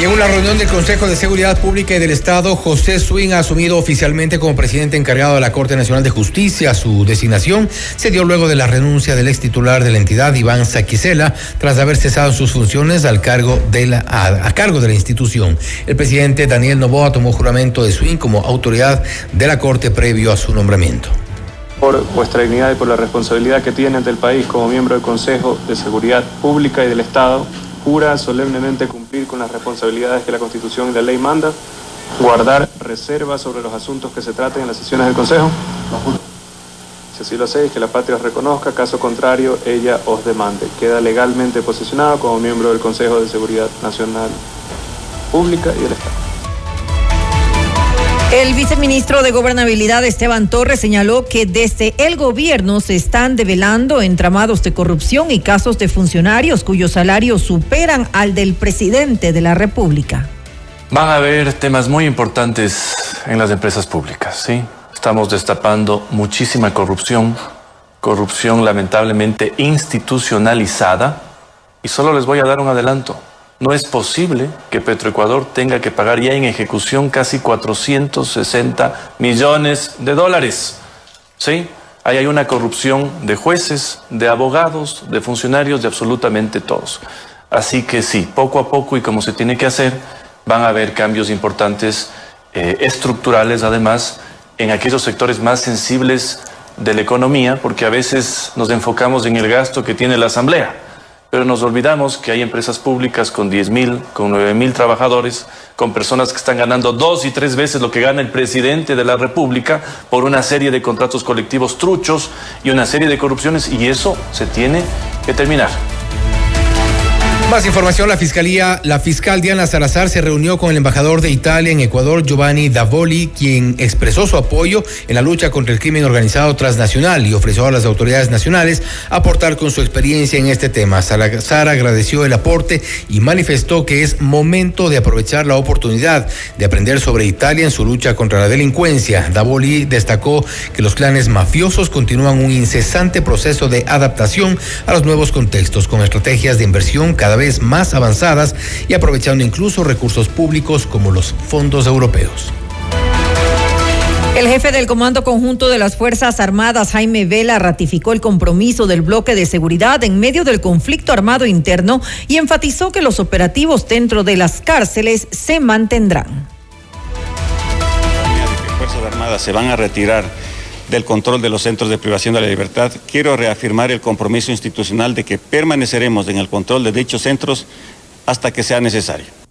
Y en una reunión del Consejo de Seguridad Pública y del Estado, José Swing ha asumido oficialmente como presidente encargado de la Corte Nacional de Justicia. Su designación se dio luego de la renuncia del ex titular de la entidad, Iván Saquicela, tras haber cesado sus funciones al cargo de la, a, cargo de la institución. El presidente Daniel Novoa tomó juramento de Swing como autoridad de la Corte previo a su nombramiento por vuestra dignidad y por la responsabilidad que tiene ante el país como miembro del Consejo de Seguridad Pública y del Estado, jura solemnemente cumplir con las responsabilidades que la Constitución y la ley manda, guardar reservas sobre los asuntos que se traten en las sesiones del Consejo. Si así lo hacéis, que la patria os reconozca, caso contrario, ella os demande. Queda legalmente posicionado como miembro del Consejo de Seguridad Nacional Pública y del Estado. El viceministro de Gobernabilidad Esteban Torres señaló que desde el gobierno se están develando entramados de corrupción y casos de funcionarios cuyos salarios superan al del presidente de la República. Van a haber temas muy importantes en las empresas públicas, ¿sí? Estamos destapando muchísima corrupción, corrupción lamentablemente institucionalizada, y solo les voy a dar un adelanto. No es posible que Petroecuador tenga que pagar ya en ejecución casi 460 millones de dólares. ¿Sí? Ahí hay una corrupción de jueces, de abogados, de funcionarios, de absolutamente todos. Así que sí, poco a poco y como se tiene que hacer, van a haber cambios importantes, eh, estructurales además, en aquellos sectores más sensibles de la economía, porque a veces nos enfocamos en el gasto que tiene la Asamblea pero nos olvidamos que hay empresas públicas con 10 mil, con 9 mil trabajadores, con personas que están ganando dos y tres veces lo que gana el presidente de la República por una serie de contratos colectivos truchos y una serie de corrupciones y eso se tiene que terminar. Más información, la fiscalía, la fiscal Diana Salazar se reunió con el embajador de Italia en Ecuador, Giovanni Davoli, quien expresó su apoyo en la lucha contra el crimen organizado transnacional y ofreció a las autoridades nacionales aportar con su experiencia en este tema. Salazar agradeció el aporte y manifestó que es momento de aprovechar la oportunidad de aprender sobre Italia en su lucha contra la delincuencia. Davoli destacó que los clanes mafiosos continúan un incesante proceso de adaptación a los nuevos contextos con estrategias de inversión cada vez más avanzadas y aprovechando incluso recursos públicos como los fondos europeos. El jefe del Comando Conjunto de las Fuerzas Armadas, Jaime Vela, ratificó el compromiso del bloque de seguridad en medio del conflicto armado interno y enfatizó que los operativos dentro de las cárceles se mantendrán. Las Fuerzas Armadas se van a retirar del control de los centros de privación de la libertad, quiero reafirmar el compromiso institucional de que permaneceremos en el control de dichos centros hasta que sea necesario.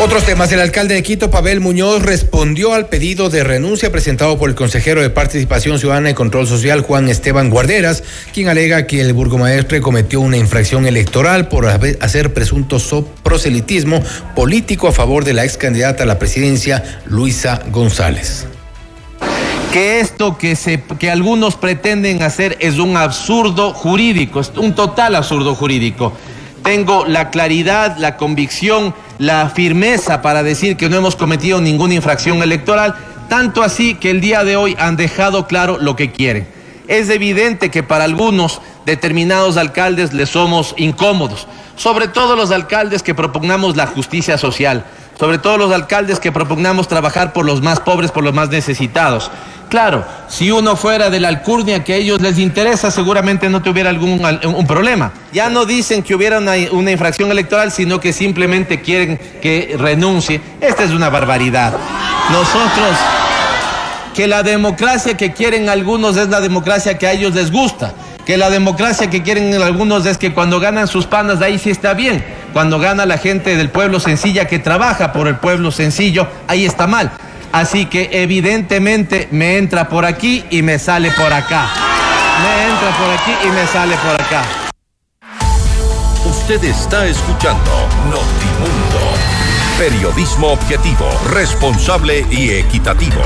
Otros temas. El alcalde de Quito, Pavel Muñoz, respondió al pedido de renuncia presentado por el consejero de Participación Ciudadana y Control Social, Juan Esteban Guarderas, quien alega que el burgomaestre cometió una infracción electoral por hacer presunto proselitismo político a favor de la ex candidata a la presidencia, Luisa González que esto que, se, que algunos pretenden hacer es un absurdo jurídico, es un total absurdo jurídico. Tengo la claridad, la convicción la firmeza para decir que no hemos cometido ninguna infracción electoral, tanto así que el día de hoy han dejado claro lo que quieren. Es evidente que para algunos determinados alcaldes les somos incómodos, sobre todo los alcaldes que propugnamos la justicia social, sobre todo los alcaldes que propugnamos trabajar por los más pobres, por los más necesitados. Claro, si uno fuera de la alcurnia que a ellos les interesa, seguramente no tuviera algún un problema. Ya no dicen que hubiera una, infracción electoral, sino que simplemente quieren que renuncie. Esta es una barbaridad. Nosotros, que la democracia que quieren algunos es la democracia que a ellos les gusta. Que la democracia que quieren algunos es que cuando ganan sus panas, ahí sí está bien. Cuando gana la gente del pueblo sencilla que trabaja por el pueblo sencillo, ahí está mal. Así que evidentemente me entra por aquí y me sale por acá. Me entra por aquí y me sale por acá. Usted está escuchando Notimundo. Periodismo objetivo, responsable y equitativo.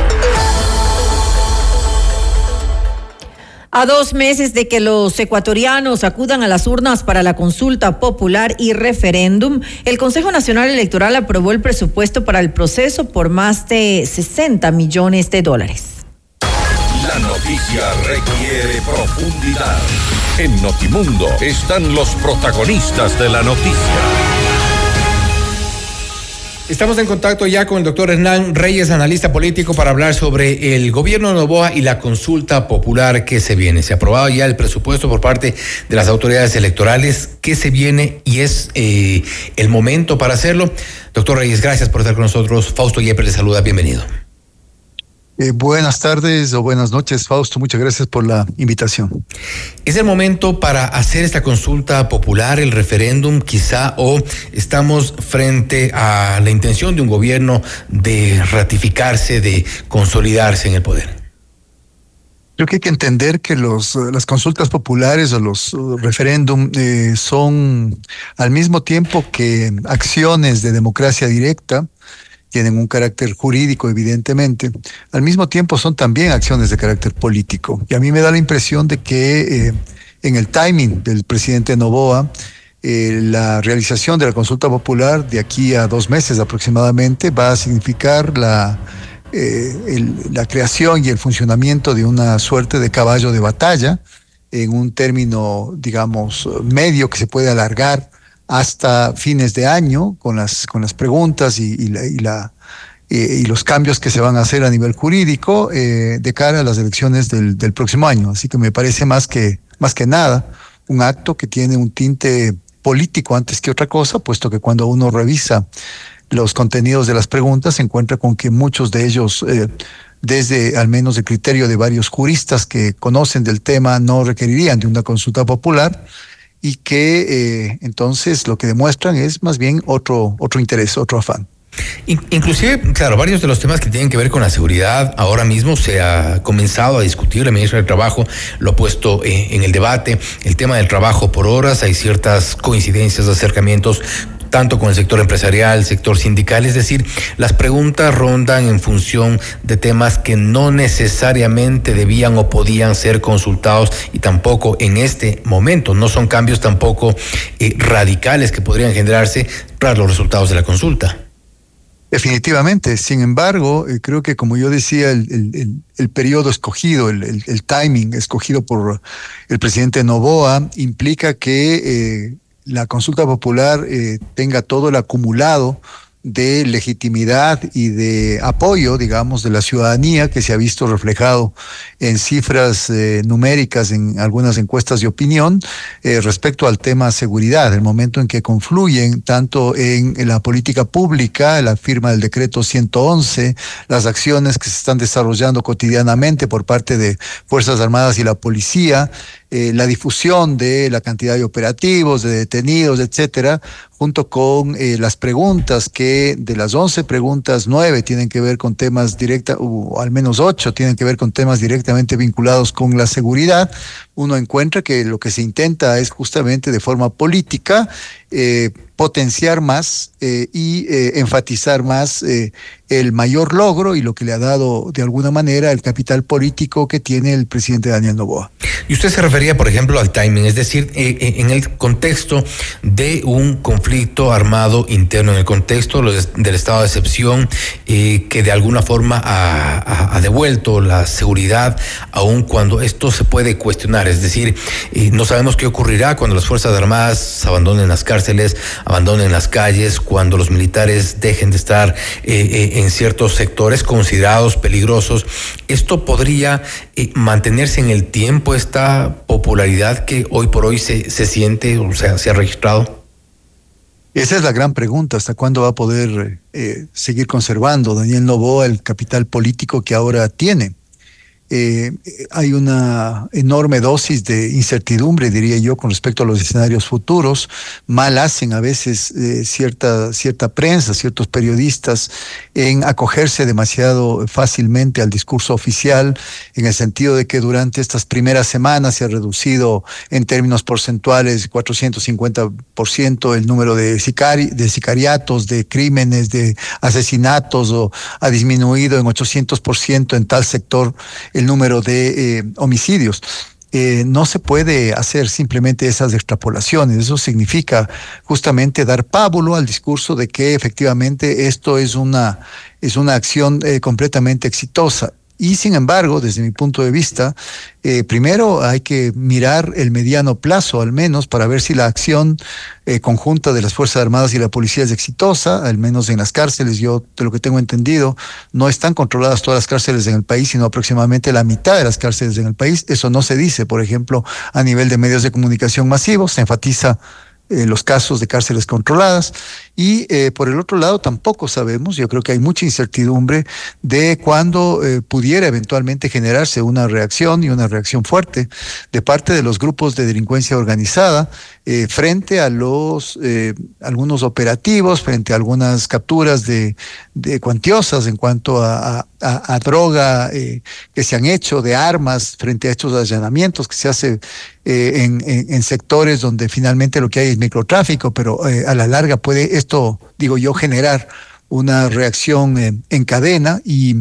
A dos meses de que los ecuatorianos acudan a las urnas para la consulta popular y referéndum, el Consejo Nacional Electoral aprobó el presupuesto para el proceso por más de 60 millones de dólares. La noticia requiere profundidad. En Notimundo están los protagonistas de la noticia. Estamos en contacto ya con el doctor Hernán Reyes, analista político, para hablar sobre el gobierno de Novoa y la consulta popular que se viene. Se ha aprobado ya el presupuesto por parte de las autoridades electorales que se viene y es eh, el momento para hacerlo. Doctor Reyes, gracias por estar con nosotros. Fausto Yepes le saluda, bienvenido. Eh, buenas tardes o buenas noches, Fausto. Muchas gracias por la invitación. ¿Es el momento para hacer esta consulta popular, el referéndum quizá, o estamos frente a la intención de un gobierno de ratificarse, de consolidarse en el poder? Creo que hay que entender que los, las consultas populares o los referéndum eh, son al mismo tiempo que acciones de democracia directa, tienen un carácter jurídico, evidentemente, al mismo tiempo son también acciones de carácter político. Y a mí me da la impresión de que eh, en el timing del presidente Novoa, eh, la realización de la consulta popular de aquí a dos meses aproximadamente va a significar la, eh, la creación y el funcionamiento de una suerte de caballo de batalla en un término, digamos, medio que se puede alargar hasta fines de año con las, con las preguntas y, la, y, los cambios que se van a hacer a nivel jurídico eh, de cara a las elecciones del, del, próximo año. Así que me parece más que, más que nada un acto que tiene un tinte político antes que otra cosa, puesto que cuando uno revisa los contenidos de las preguntas se encuentra con que muchos de ellos, eh, desde al menos el criterio de varios juristas que conocen del tema, no requerirían de una consulta popular y que eh, entonces lo que demuestran es más bien otro, otro interés, otro afán. Inclusive, claro, varios de los temas que tienen que ver con la seguridad ahora mismo se ha comenzado a discutir. El ministro del Trabajo lo ha puesto eh, en el debate. El tema del trabajo por horas, hay ciertas coincidencias, acercamientos tanto con el sector empresarial, sector sindical, es decir, las preguntas rondan en función de temas que no necesariamente debían o podían ser consultados y tampoco en este momento, no son cambios tampoco eh, radicales que podrían generarse tras los resultados de la consulta. Definitivamente. Sin embargo, eh, creo que como yo decía, el, el, periodo escogido, el, timing escogido por el presidente Novoa implica que eh, la consulta popular eh, tenga todo el acumulado de legitimidad y de apoyo, digamos, de la ciudadanía que se ha visto reflejado en cifras eh, numéricas en algunas encuestas de opinión eh, respecto al tema seguridad, el momento en que confluyen tanto en, la política pública, la firma del decreto 111, las acciones que se están desarrollando cotidianamente por parte de Fuerzas Armadas y la policía, eh, la difusión de la cantidad de operativos, de detenidos, etcétera, junto con eh, las preguntas que de las 11 preguntas, 9 tienen que ver con temas directos, o al menos 8 tienen que ver con temas directamente vinculados con la seguridad, uno encuentra que lo que se intenta es justamente de forma política eh, potenciar más eh, y eh, enfatizar más el mayor logro y lo que le ha dado de alguna manera el capital político que tiene el presidente Daniel Novoa. Y usted se refería, por ejemplo, al timing, es decir, en el contexto de un conflicto armado interno, en el contexto del estado de excepción, que de alguna forma ha, ha devuelto la seguridad, aun cuando esto se puede cuestionar, es decir, no sabemos qué ocurrirá cuando las Fuerzas Armadas abandonen las cárceles abandonen las calles, cuando los militares dejen de estar eh, eh, en ciertos sectores considerados peligrosos. ¿Esto podría eh, mantenerse en el tiempo, esta popularidad que hoy por hoy se, se siente o sea, se ha registrado? Esa es la gran pregunta, ¿hasta cuándo va a poder seguir conservando Daniel Novoa el capital político que ahora tiene? Eh, hay una enorme dosis de incertidumbre, diría yo, con respecto a los escenarios futuros. Mal hacen a veces eh, cierta, cierta prensa, ciertos periodistas en acogerse demasiado fácilmente al discurso oficial, en el sentido de que durante estas primeras semanas se ha reducido en términos porcentuales 450% el número de, de sicariatos, de crímenes, de asesinatos, o ha disminuido en 800% en tal sector número de eh, homicidios. Eh, no se puede hacer simplemente esas extrapolaciones. Eso significa justamente dar pábulo al discurso de que efectivamente esto es una, es una acción eh, completamente exitosa. Y sin embargo, desde mi punto de vista, eh, primero hay que mirar el mediano plazo al menos para ver si la acción eh, conjunta de las Fuerzas Armadas y la policía es exitosa, al menos en las cárceles, yo de lo que tengo entendido, no están controladas todas las cárceles en el país, sino aproximadamente la mitad de las cárceles en el país. Eso no se dice, por ejemplo, a nivel de medios de comunicación masivos, se enfatiza eh, los casos de cárceles controladas y eh, por el otro lado tampoco sabemos, yo creo que hay mucha incertidumbre de cuándo eh, pudiera eventualmente generarse una reacción y una reacción fuerte de parte de los grupos de delincuencia organizada frente a los algunos operativos, frente a algunas capturas de, cuantiosas en cuanto a, droga que se han hecho, de armas, frente a estos allanamientos que se hace en, sectores donde finalmente lo que hay es microtráfico, pero a la larga puede esto, digo yo, generar una reacción en cadena y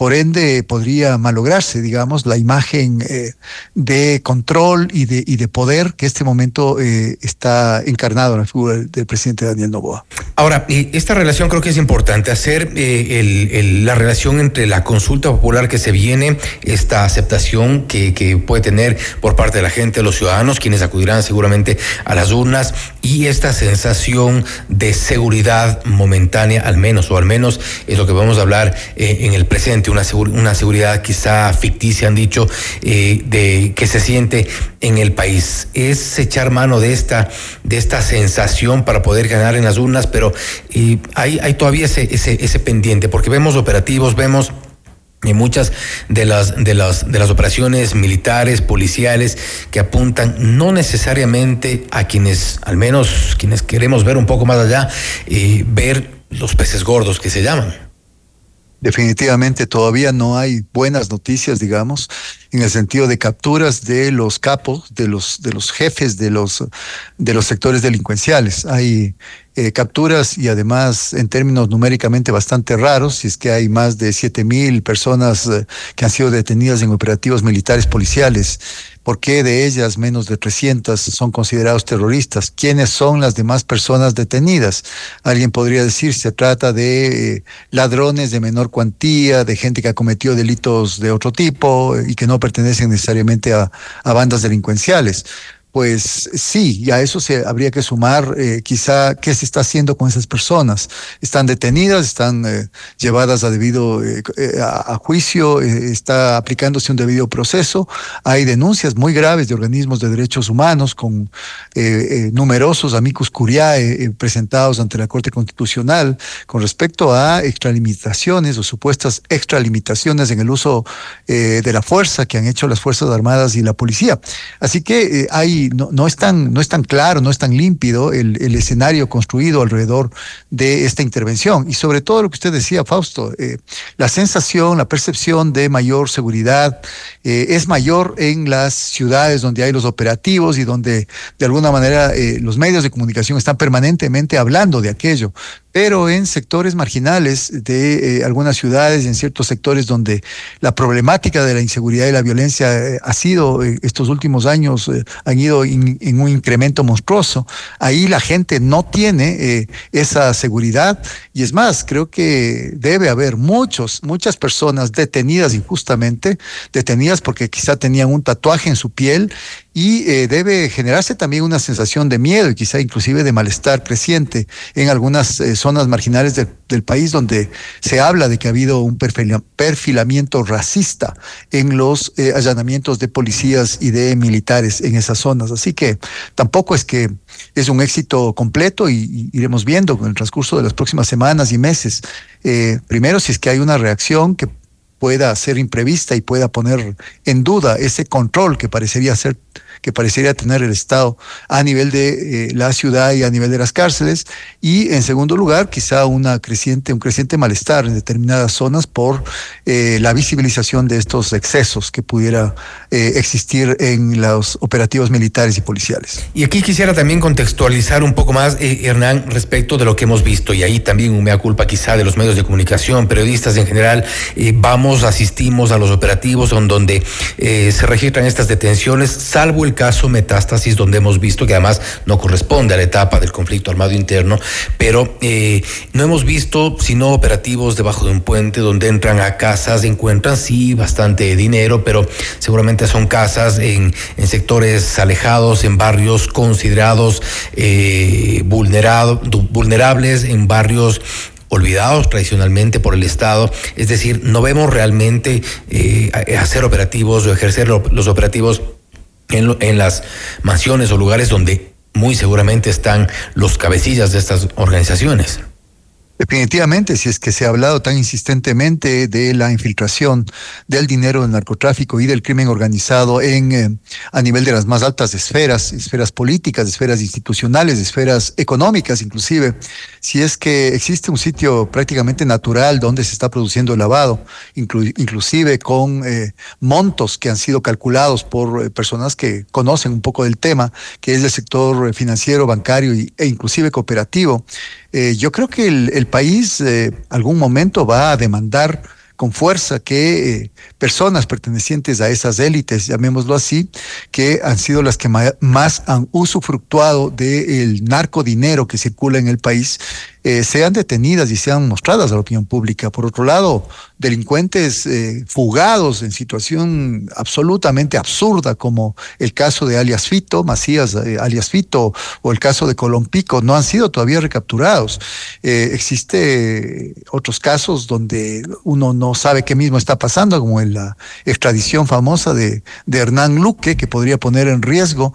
por ende podría malograrse, digamos, la imagen eh, de control y de, y de poder que este momento eh, está encarnado en la figura del, presidente Daniel Novoa. Ahora, esta relación creo que es importante, hacer eh, la relación entre la consulta popular que se viene, esta aceptación que, que puede tener por parte de la gente, los ciudadanos, quienes acudirán seguramente a las urnas, y esta sensación de seguridad momentánea, al menos, o al menos es lo que vamos a hablar en el presente una, una seguridad quizá ficticia, han dicho, eh, de que se siente en el país. Es echar mano de esta, de esta sensación para poder ganar en las urnas, pero hay, todavía ese, ese, ese pendiente, porque vemos operativos, vemos y muchas de las de las de las operaciones militares policiales que apuntan no necesariamente a quienes al menos quienes queremos ver un poco más allá eh, ver los peces gordos que se llaman definitivamente todavía no hay buenas noticias, digamos, en el sentido de capturas de los capos, de los, de los jefes de los, de los sectores delincuenciales. Hay eh, capturas y además en términos numéricamente bastante raros, si es que hay más de siete mil personas eh, que han sido detenidas en operativos militares policiales. ¿Por qué de ellas menos de 300 son considerados terroristas? ¿Quiénes son las demás personas detenidas? Alguien podría decir, se trata de eh, ladrones de menor cuantía, de gente que ha cometido delitos de otro tipo y que no pertenecen necesariamente a, a bandas delincuenciales pues sí, y a eso se habría que sumar eh, quizá qué se está haciendo con esas personas. Están detenidas, están eh, llevadas a debido eh, a, juicio, está aplicándose un debido proceso. Hay denuncias muy graves de organismos de derechos humanos con numerosos amicus curiae presentados ante la Corte Constitucional con respecto a extralimitaciones o supuestas extralimitaciones en el uso de la fuerza que han hecho las Fuerzas Armadas y la policía. Así que hay no, no, es tan, no es tan claro, no es tan límpido el, escenario construido alrededor de esta intervención. Y sobre todo lo que usted decía, Fausto, eh, la sensación, la percepción de mayor seguridad eh, es mayor en las ciudades donde hay los operativos y donde de alguna manera eh, los medios de comunicación están permanentemente hablando de aquello pero en sectores marginales de eh, algunas ciudades y en ciertos sectores donde la problemática de la inseguridad y la violencia eh, ha sido eh, estos últimos años han ido en un incremento monstruoso. Ahí la gente no tiene esa seguridad y es más, creo que debe haber muchos, muchas personas detenidas injustamente, detenidas porque quizá tenían un tatuaje en su piel y eh, debe generarse también una sensación de miedo y quizá inclusive de malestar creciente en algunas eh, zonas marginales del país donde se habla de que ha habido un perfilamiento racista en los eh, allanamientos de policías y de militares en esas zonas. Así que tampoco es que es un éxito completo y, iremos viendo en el transcurso de las próximas semanas y meses. primero, si es que hay una reacción que pueda ser imprevista y pueda poner en duda ese control que parecería ser que parecería tener el Estado a nivel de eh, la ciudad y a nivel de las cárceles. Y en segundo lugar quizá una creciente un creciente malestar en determinadas zonas por eh, la visibilización de estos excesos que pudiera eh, existir en los operativos militares y policiales. Y aquí quisiera también contextualizar un poco más Hernán respecto de lo que hemos visto. Y ahí también un mea culpa quizá de los medios de comunicación, periodistas en general, vamos asistimos a los operativos donde se registran estas detenciones salvo el caso Metástasis, donde hemos visto que además no corresponde a la etapa del conflicto armado interno, pero eh, no hemos visto sino operativos debajo de un puente donde entran a casas, encuentran sí bastante dinero, pero seguramente son casas en, sectores alejados, en barrios considerados eh, vulnerables, en barrios olvidados tradicionalmente por el Estado. Es decir, no vemos realmente eh, hacer operativos o ejercer los operativos en, en las mansiones o lugares donde muy seguramente están los cabecillas de estas organizaciones. Definitivamente, si es que se ha hablado tan insistentemente de la infiltración del dinero del narcotráfico y del crimen organizado en eh, a nivel de las más altas esferas, esferas políticas, esferas institucionales, esferas económicas inclusive, si es que existe un sitio prácticamente natural donde se está produciendo el lavado, inclusive con eh, montos que han sido calculados por eh, personas que conocen un poco del tema, que es el sector financiero, bancario e inclusive cooperativo, yo creo que el, país eh, algún momento va a demandar con fuerza que eh, personas pertenecientes a esas élites, llamémoslo así, que han sido las que más han usufructuado del narcodinero que circula en el país, eh, sean detenidas y sean mostradas a la opinión pública. Por otro lado, delincuentes eh, fugados en situación absolutamente absurda, como el caso de alias Fito, Macías eh, alias Fito, o el caso de Colompico, no han sido todavía recapturados. existe otros casos donde uno no sabe qué mismo está pasando, como en la extradición famosa de, de Hernán Luque, que podría poner en riesgo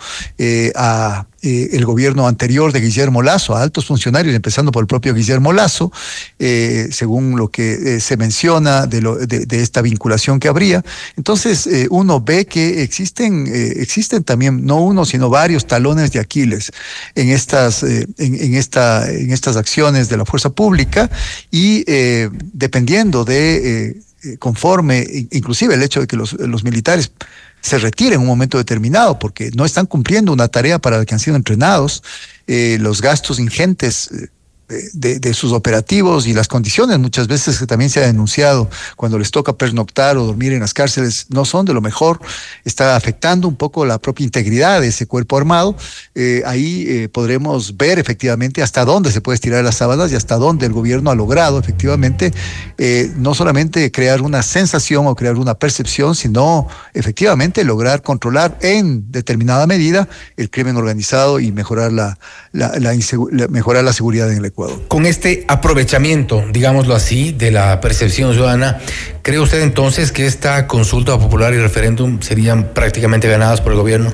a eh, el gobierno anterior de Guillermo Lazo, a altos funcionarios, empezando por el propio Guillermo Lazo, eh, según lo que eh, se menciona de, esta vinculación que habría. Entonces, uno ve que existen, existen también, no uno, sino varios talones de Aquiles en estas, en, esta, en estas acciones de la fuerza pública y dependiendo de conforme, inclusive el hecho de que los militares se retiren en un momento determinado porque no están cumpliendo una tarea para la que han sido entrenados, eh, los gastos ingentes de, sus operativos y las condiciones muchas veces que también se ha denunciado cuando les toca pernoctar o dormir en las cárceles no son de lo mejor, está afectando un poco la propia integridad de ese cuerpo armado. Eh, ahí eh, podremos ver efectivamente hasta dónde se puede estirar las sábanas y hasta dónde el gobierno ha logrado efectivamente eh, no solamente crear una sensación o crear una percepción, sino efectivamente lograr controlar en determinada medida el crimen organizado y mejorar la, la, mejorar la seguridad en el con este aprovechamiento, digámoslo así, de la percepción ciudadana, ¿cree usted entonces que esta consulta popular y referéndum serían prácticamente ganadas por el gobierno?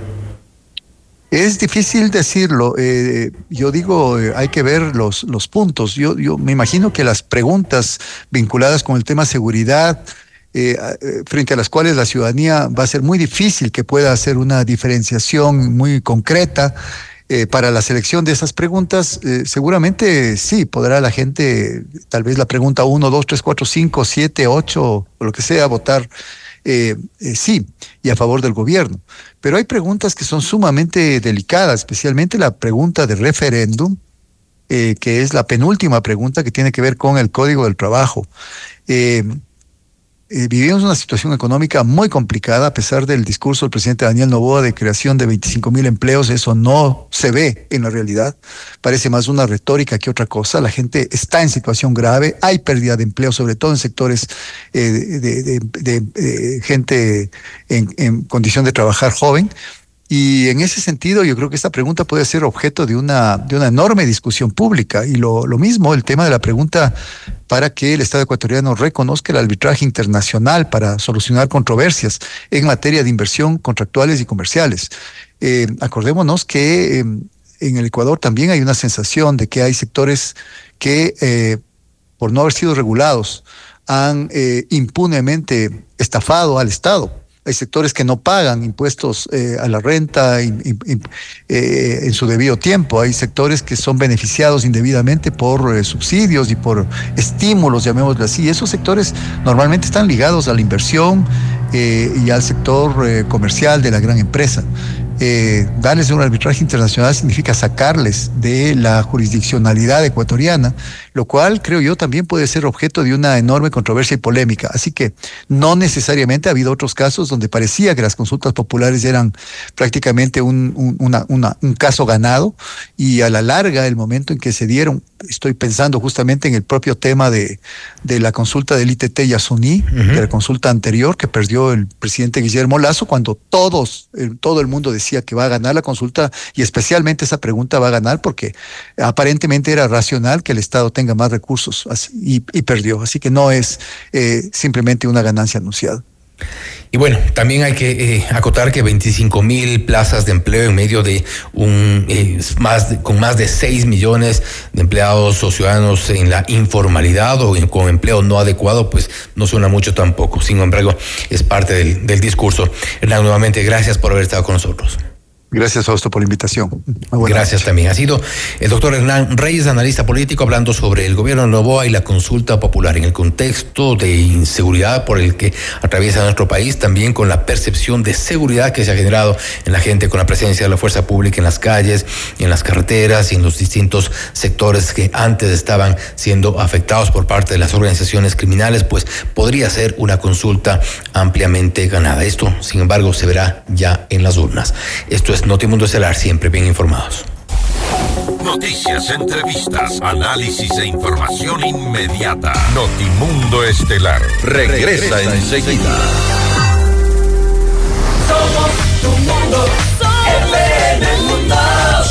Es difícil decirlo. Eh, yo digo, eh, hay que ver los, los puntos. Yo, yo me imagino que las preguntas vinculadas con el tema seguridad, eh, frente a las cuales la ciudadanía va a ser muy difícil que pueda hacer una diferenciación muy concreta. Eh, para la selección de esas preguntas, eh, seguramente sí, podrá la gente, tal vez la pregunta 1, 2, 3, 4, 5, 7, 8, o lo que sea, votar eh, sí y a favor del gobierno. Pero hay preguntas que son sumamente delicadas, especialmente la pregunta de referéndum, que es la penúltima pregunta que tiene que ver con el código del trabajo. Eh, vivimos una situación económica muy complicada, a pesar del discurso del presidente Daniel Novoa de creación de 25 mil empleos, eso no se ve en la realidad, parece más una retórica que otra cosa, la gente está en situación grave, hay pérdida de empleo, sobre todo en sectores eh, de, gente en, en condición de trabajar joven, y en ese sentido, yo creo que esta pregunta puede ser objeto de una, de una enorme discusión pública. Y lo, lo mismo, el tema de la pregunta para que el Estado ecuatoriano reconozca el arbitraje internacional para solucionar controversias en materia de inversión contractuales y comerciales. Eh, acordémonos que em, en el Ecuador también hay una sensación de que hay sectores que, eh, por no haber sido regulados, han eh, impunemente estafado al Estado hay sectores que no pagan impuestos eh, a la renta eh, en su debido tiempo. Hay sectores que son beneficiados indebidamente por eh, subsidios y por estímulos, llamémoslo así. Esos sectores normalmente están ligados a la inversión y al sector comercial de la gran empresa. darles un arbitraje internacional significa sacarles de la jurisdiccionalidad ecuatoriana, lo cual creo yo también puede ser objeto de una enorme controversia y polémica. Así que no necesariamente ha habido otros casos donde parecía que las consultas populares eran prácticamente un, un caso ganado y a la larga, el momento en que se dieron, estoy pensando justamente en el propio tema de, de la consulta del ITT Yasuní, de la consulta anterior que perdió el presidente Guillermo Lazo, cuando todos, todo el mundo decía que va a ganar la consulta y especialmente esa pregunta va a ganar porque aparentemente era racional que el Estado tenga más recursos y, perdió. Así que no es eh, simplemente una ganancia anunciada. Y bueno, también hay que eh, acotar que 25 mil plazas de empleo en medio de un eh, más con más de 6 millones de empleados o ciudadanos en la informalidad o con empleo no adecuado, pues no suena mucho tampoco. Sin embargo, es parte del, del discurso. Hernán, nuevamente, gracias por haber estado con nosotros. Gracias, Fausto, por la invitación. Gracias también. Ha sido el doctor Hernán Reyes, analista político, hablando sobre el gobierno de Novoa y la consulta popular en el contexto de inseguridad por el que atraviesa nuestro país, también con la percepción de seguridad que se ha generado en la gente con la presencia de la fuerza pública en las calles, en las carreteras y en los distintos sectores que antes estaban siendo afectados por parte de las organizaciones criminales, pues podría ser una consulta ampliamente ganada. Esto, sin embargo, se verá ya en las urnas. Esto es Notimundo Estelar, siempre bien informados. Noticias, entrevistas, análisis e información inmediata. Notimundo Estelar regresa, enseguida. Somos tu mundo, mundo.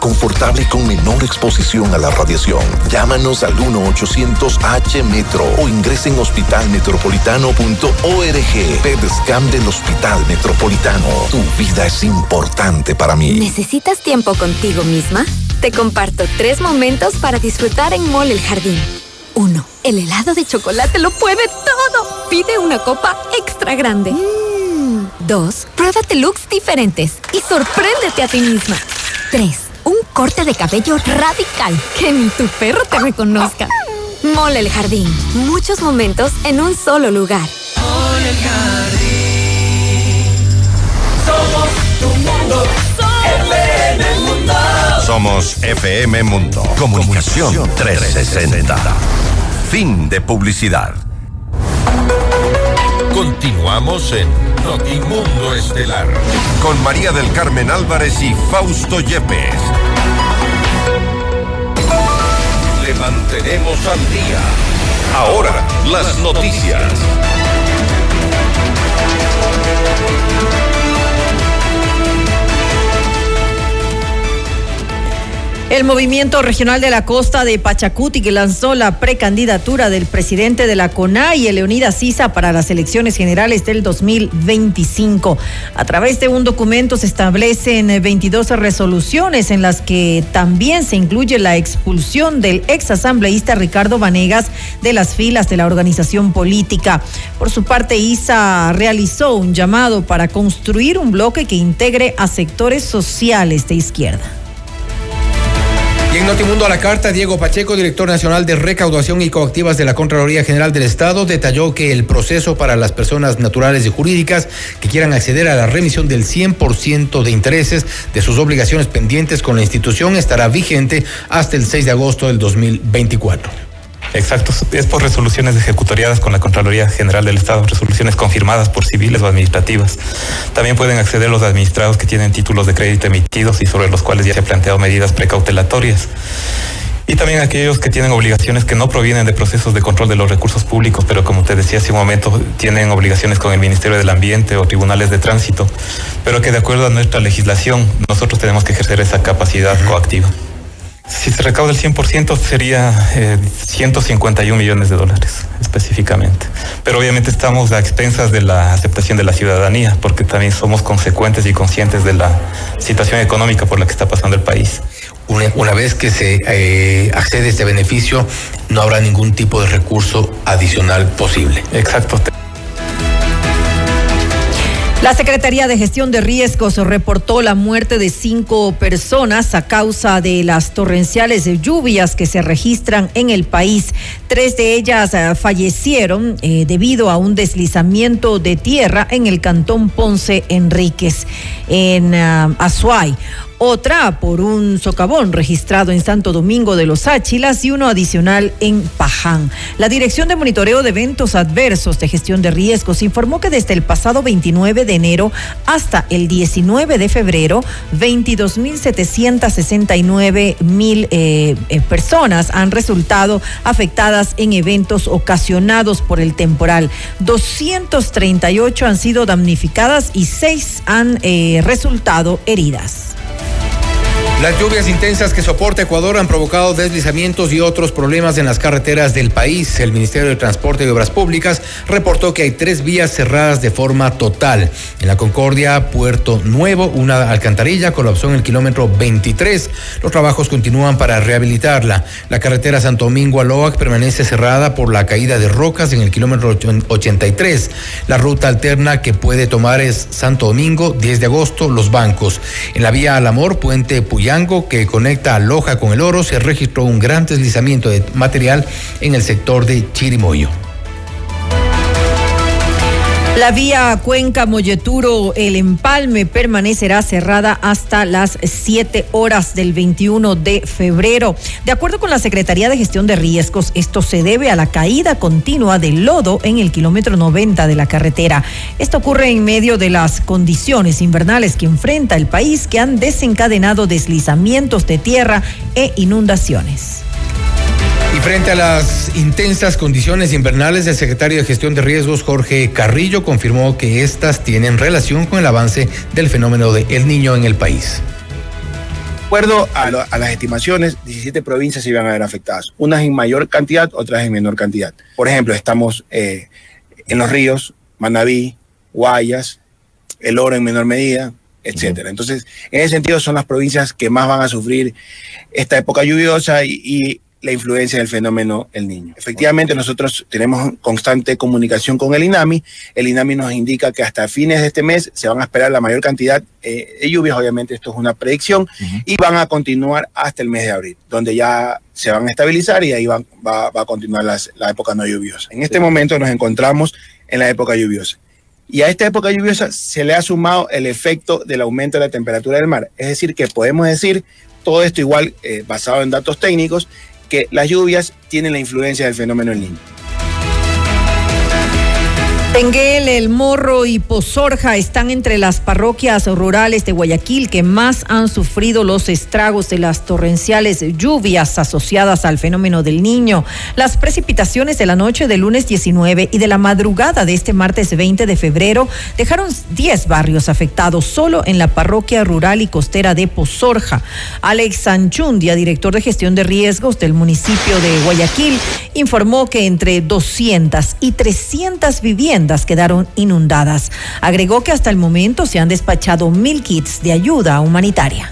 confortable y con menor exposición a la radiación. Llámanos al 1-800-H-METRO o ingresen en hospitalmetropolitano.org. PEDSCAM del Hospital Metropolitano. Tu vida es importante para mí. ¿Necesitas tiempo contigo misma? Te comparto tres momentos para disfrutar en Mall El Jardín. Uno, El helado de chocolate lo puede todo. Pide una copa extra grande. Mm. Dos, Pruébate looks diferentes y sorpréndete a ti misma. Tres, Un corte de cabello radical que ni tu perro te reconozca. Mole el Jardín. Muchos momentos en un solo lugar. Mole el Jardín. Somos tu mundo. FM Mundo. Somos FM Mundo. Comunicación 360. Fin de publicidad. Continuamos en Notimundo Estelar con María del Carmen Álvarez y Fausto Yepes. Le mantenemos al día. Ahora, las noticias. El movimiento regional de la costa de Pachacuti que lanzó la precandidatura del presidente de la CONAI, Leonidas Sisa, para las elecciones generales del 2025. A través de un documento se establecen 22 resoluciones en las que también se incluye la expulsión del ex asambleísta Ricardo Vanegas de las filas de la organización política. Por su parte, Isa realizó un llamado para construir un bloque que integre a sectores sociales de izquierda. En Notimundo a la carta, Diego Pacheco, director nacional de recaudación y coactivas de la Contraloría General del Estado, detalló que el proceso para las personas naturales y jurídicas que quieran acceder a la remisión del 100% de intereses de sus obligaciones pendientes con la institución estará vigente hasta el 6 de agosto del 2024. Exacto, es por resoluciones ejecutoriadas con la Contraloría General del Estado, resoluciones confirmadas por civiles o administrativas. También pueden acceder los administrados que tienen títulos de crédito emitidos y sobre los cuales ya se han planteado medidas precautelatorias. Y también aquellos que tienen obligaciones que no provienen de procesos de control de los recursos públicos, pero como te decía hace un momento, tienen obligaciones con el Ministerio del Ambiente o tribunales de tránsito, pero que de acuerdo a nuestra legislación nosotros tenemos que ejercer esa capacidad coactiva. Si se recauda el 100% sería 151 eh, millones de dólares específicamente. Pero obviamente estamos a expensas de la aceptación de la ciudadanía, porque también somos consecuentes y conscientes de la situación económica por la que está pasando el país. Una, vez que se eh, accede a este beneficio, no habrá ningún tipo de recurso adicional posible. Exacto. La Secretaría de Gestión de Riesgos reportó la muerte de cinco personas a causa de las torrenciales lluvias que se registran en el país. Tres de ellas eh, fallecieron eh, debido a un deslizamiento de tierra en el cantón Ponce Enríquez, en uh, Azuay otra por un socavón registrado en Santo Domingo de los Áchilas y uno adicional en Paján. La Dirección de Monitoreo de Eventos Adversos de Gestión de Riesgos informó que desde el pasado 29 de enero hasta el 19 de febrero, 22.769 mil eh, eh, personas han resultado afectadas en eventos ocasionados por el temporal. 238 han sido damnificadas y 6 han eh, resultado heridas. Las lluvias intensas que soporta Ecuador han provocado deslizamientos y otros problemas en las carreteras del país. El Ministerio de Transporte y Obras Públicas reportó que hay tres vías cerradas de forma total. En la Concordia, Puerto Nuevo, una alcantarilla colapsó en el kilómetro 23. Los trabajos continúan para rehabilitarla. La carretera Santo Domingo a permanece cerrada por la caída de rocas en el kilómetro 83. La ruta alterna que puede tomar es Santo Domingo, 10 de agosto, Los Bancos. En la vía Al Amor, Puente Que conecta a Loja con el Oro, se registró un gran deslizamiento de material en el sector de Chirimoyo. La vía Cuenca Molleturo El Empalme permanecerá cerrada hasta las 7 horas del 21 de febrero. De acuerdo con la Secretaría de Gestión de Riesgos, esto se debe a la caída continua del lodo en el kilómetro 90 de la carretera. Esto ocurre en medio de las condiciones invernales que enfrenta el país que han desencadenado deslizamientos de tierra e inundaciones. Frente a las intensas condiciones invernales, el secretario de Gestión de Riesgos, Jorge Carrillo, confirmó que estas tienen relación con el avance del fenómeno de El Niño en el país. De acuerdo a, las estimaciones, 17 provincias se iban a ver afectadas, unas en mayor cantidad, otras en menor cantidad. Por ejemplo, estamos eh, en los ríos, Manabí, Guayas, El Oro en menor medida, etcétera. Entonces, en ese sentido son las provincias que más van a sufrir esta época lluviosa y la influencia del fenómeno El Niño. Efectivamente, nosotros tenemos constante comunicación con el INAMI. El INAMI nos indica que hasta fines de este mes se van a esperar la mayor cantidad eh, de lluvias, obviamente esto es una predicción, y van a continuar hasta el mes de abril, donde ya se van a estabilizar y ahí va, a continuar la época no lluviosa. En este momento nos encontramos en la época lluviosa. Y a esta época lluviosa se le ha sumado el efecto del aumento de la temperatura del mar. Es decir, que podemos decir todo esto igual eh, basado en datos técnicos, que las lluvias tienen la influencia del fenómeno El Niño. Tenguel, El Morro y Pozorja están entre las parroquias rurales de Guayaquil que más han sufrido los estragos de las torrenciales lluvias asociadas al fenómeno del niño. Las precipitaciones de la noche del lunes 19 y de la madrugada de este martes 20 de febrero dejaron 10 barrios afectados solo en la parroquia rural y costera de Pozorja. Alex Sanchundia, director de gestión de riesgos del municipio de Guayaquil, informó que entre 200 y 300 viviendas quedaron inundadas. Agregó que hasta el momento se han despachado mil kits de ayuda humanitaria.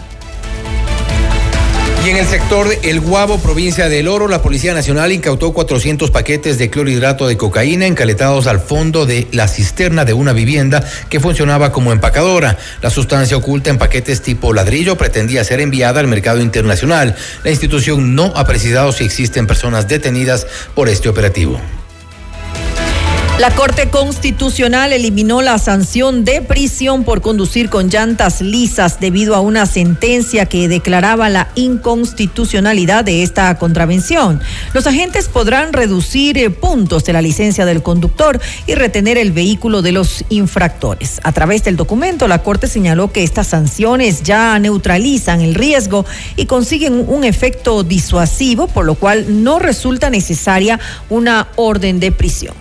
Y en el sector El Guabo, provincia del Oro, la Policía Nacional incautó 400 paquetes de clorhidrato de cocaína encaletados al fondo de la cisterna de una vivienda que funcionaba como empacadora. La sustancia oculta en paquetes tipo ladrillo pretendía ser enviada al mercado internacional. La institución no ha precisado si existen personas detenidas por este operativo. La Corte Constitucional eliminó la sanción de prisión por conducir con llantas lisas debido a una sentencia que declaraba la inconstitucionalidad de esta contravención. Los agentes podrán reducir eh, puntos de la licencia del conductor y retener el vehículo de los infractores. A través del documento, la Corte señaló que estas sanciones ya neutralizan el riesgo y consiguen un efecto disuasivo, por lo cual no resulta necesaria una orden de prisión.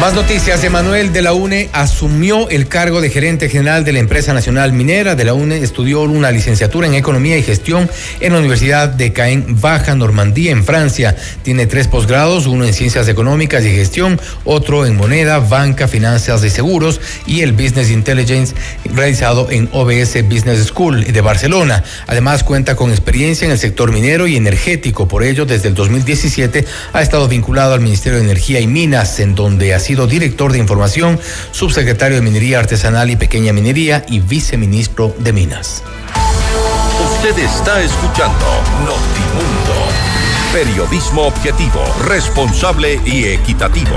Más noticias. Emanuel de la UNE asumió el cargo de gerente general de la empresa nacional minera. De la UNE estudió una licenciatura en economía y gestión en la Universidad de Caen Baja, Normandía, en Francia. Tiene tres posgrados, uno en ciencias económicas y gestión, otro en moneda, banca, finanzas y seguros y el Business Intelligence realizado en OBS Business School de Barcelona. Además cuenta con experiencia en el sector minero y energético. Por ello, desde el 2017 ha estado vinculado al Ministerio de Energía y Minas, en donde ha sido director de información, subsecretario de Minería Artesanal y Pequeña Minería y viceministro de Minas. Usted está escuchando Notimundo. Periodismo objetivo, responsable y equitativo.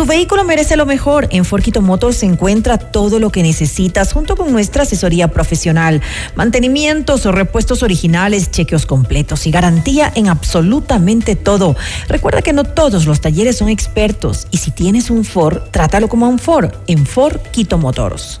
Tu vehículo merece lo mejor. En Forquito Motors se encuentra todo lo que necesitas junto con nuestra asesoría profesional, mantenimientos o repuestos originales, chequeos completos y garantía en absolutamente todo. Recuerda que no todos los talleres son expertos y si tienes un Ford, trátalo como un Ford en Forquito Motors.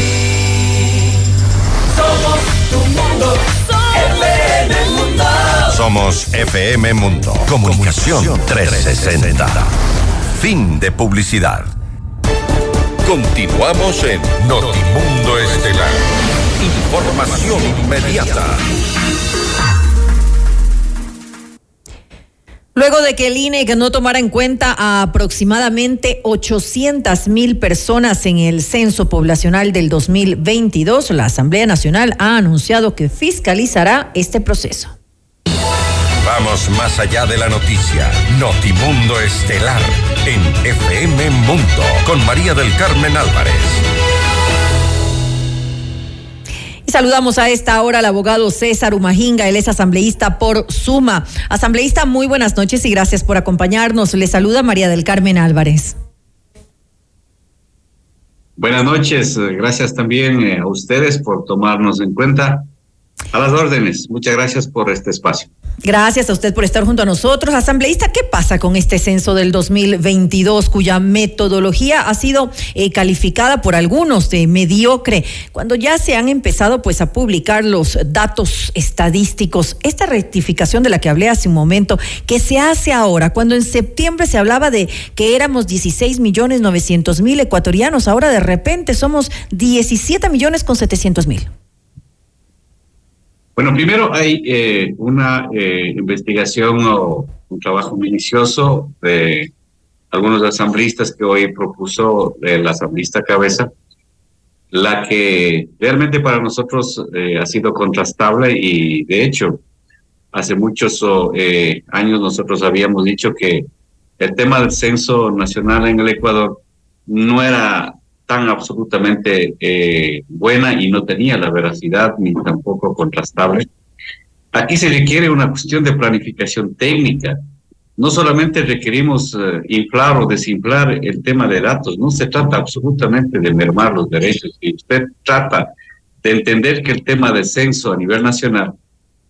Somos tu mundo. FM Mundo. Somos FM Mundo. Comunicación 360. Fin de publicidad. Continuamos en Notimundo Estelar. Información inmediata. Luego de que el INE no tomara en cuenta a aproximadamente 800 mil personas en el censo poblacional del 2022, la Asamblea Nacional ha anunciado que fiscalizará este proceso. Vamos más allá de la noticia. Notimundo Estelar en FM Mundo con María del Carmen Álvarez. Saludamos a esta hora al abogado César Umajinga, él es asambleísta por Suma. Asambleísta, muy buenas noches y gracias por acompañarnos. Le saluda María del Carmen Álvarez. Buenas noches, gracias también eh, a ustedes por tomarnos en cuenta. A las órdenes, muchas gracias por este espacio. Gracias a usted por estar junto a nosotros. Asambleísta, ¿qué pasa con este censo del 2022 cuya metodología ha sido eh, calificada por algunos de mediocre cuando ya se han empezado pues a publicar los datos estadísticos? Esta rectificación de la que hablé hace un momento, que se hace ahora, cuando en septiembre se hablaba de que éramos 16 millones 900 mil ecuatorianos, ahora de repente somos 17 millones con 700 mil. Bueno, primero hay eh, una eh, investigación o un trabajo minucioso de algunos asambleístas que hoy propuso el asambleísta Cabeza, la que realmente para nosotros eh, ha sido contrastable y de hecho hace muchos eh, años nosotros habíamos dicho que el tema del censo nacional en el Ecuador no era tan absolutamente eh, buena y no tenía la veracidad ni tampoco contrastable. Aquí se requiere una cuestión de planificación técnica. No solamente requerimos eh, inflar o desinflar el tema de datos, no se trata absolutamente de mermar los derechos. Y usted trata de entender que el tema del censo a nivel nacional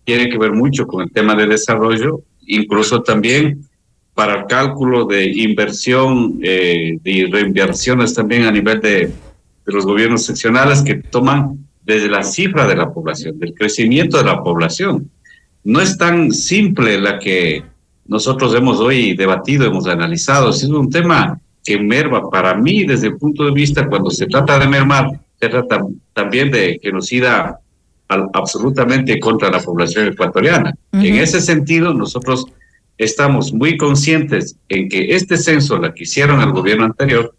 tiene que ver mucho con el tema de desarrollo, incluso también para el cálculo de inversión eh, y reinversiones también a nivel de, de los gobiernos seccionales que toman desde la cifra de la población, del crecimiento de la población. No es tan simple la que nosotros hemos hoy debatido, hemos analizado. Es un tema que merma para mí desde el punto de vista cuando se trata de mermar, se trata también de genocida absolutamente contra la población ecuatoriana. En ese sentido, nosotros estamos muy conscientes en que este censo, la que hicieron el gobierno anterior,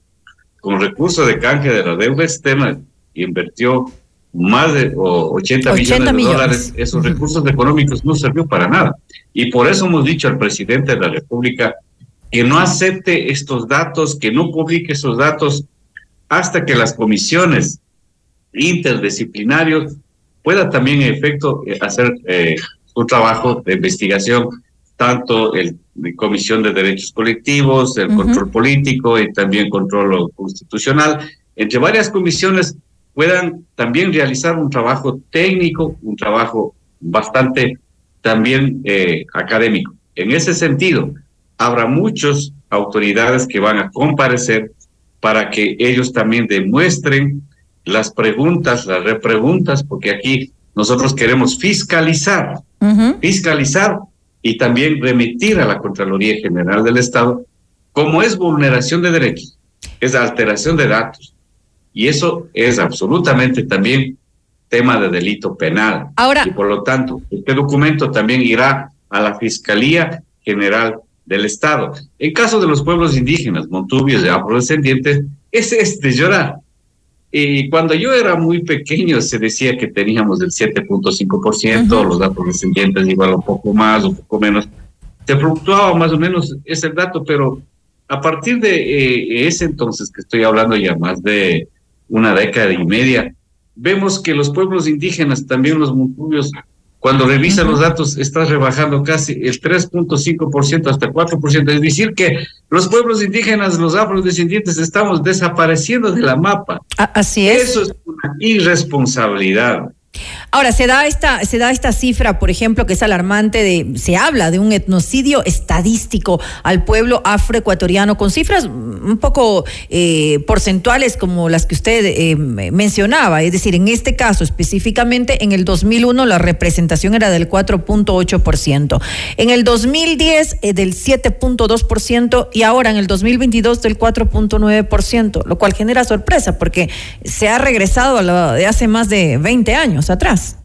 con recursos de canje de la deuda externa, invirtió más de 80, millones de dólares, esos recursos económicos no sirvió para nada. Y por eso hemos dicho al presidente de la República que no acepte estos datos, que no publique esos datos hasta que las comisiones interdisciplinarios pueda también en efecto eh, hacer eh, su trabajo de investigación, tanto el de Comisión de Derechos Colectivos, el control político y también control constitucional, entre varias comisiones puedan también realizar un trabajo técnico, un trabajo bastante también eh, académico. En ese sentido, habrá muchas autoridades que van a comparecer para que ellos también demuestren las preguntas, las repreguntas, porque aquí nosotros queremos fiscalizar, fiscalizar y también remitir a la Contraloría General del Estado como es vulneración de derechos, es alteración de datos. Y eso es absolutamente también tema de delito penal. Ahora, y por lo tanto, este documento también irá a la Fiscalía General del Estado. En caso de los pueblos indígenas, montubios y afrodescendientes, es de llorar. Y cuando yo era muy pequeño se decía que teníamos el 7.5%, los datos descendientes igual un poco más, un poco menos. Se fluctuaba más o menos ese dato, pero a partir de eh, ese entonces, que estoy hablando ya más de una década y media, vemos que los pueblos indígenas, también los montubios, cuando revisan los datos, están rebajando casi el 3.5% hasta 4%. Es decir, que los pueblos indígenas, los afrodescendientes, estamos desapareciendo de la mapa. Así es. Eso es una irresponsabilidad. Ahora, se da esta, se da esta cifra, por ejemplo, que es alarmante de, se habla de un etnocidio estadístico al pueblo afroecuatoriano con cifras un poco eh, porcentuales como las que usted eh, mencionaba. Es decir, en este caso específicamente, en el 2001 la representación era del 4.8%, en el 2010 eh, del 7.2% y ahora en el 2022 del 4.9%, lo cual genera sorpresa porque se ha regresado a lo de hace más de 20 años atrás.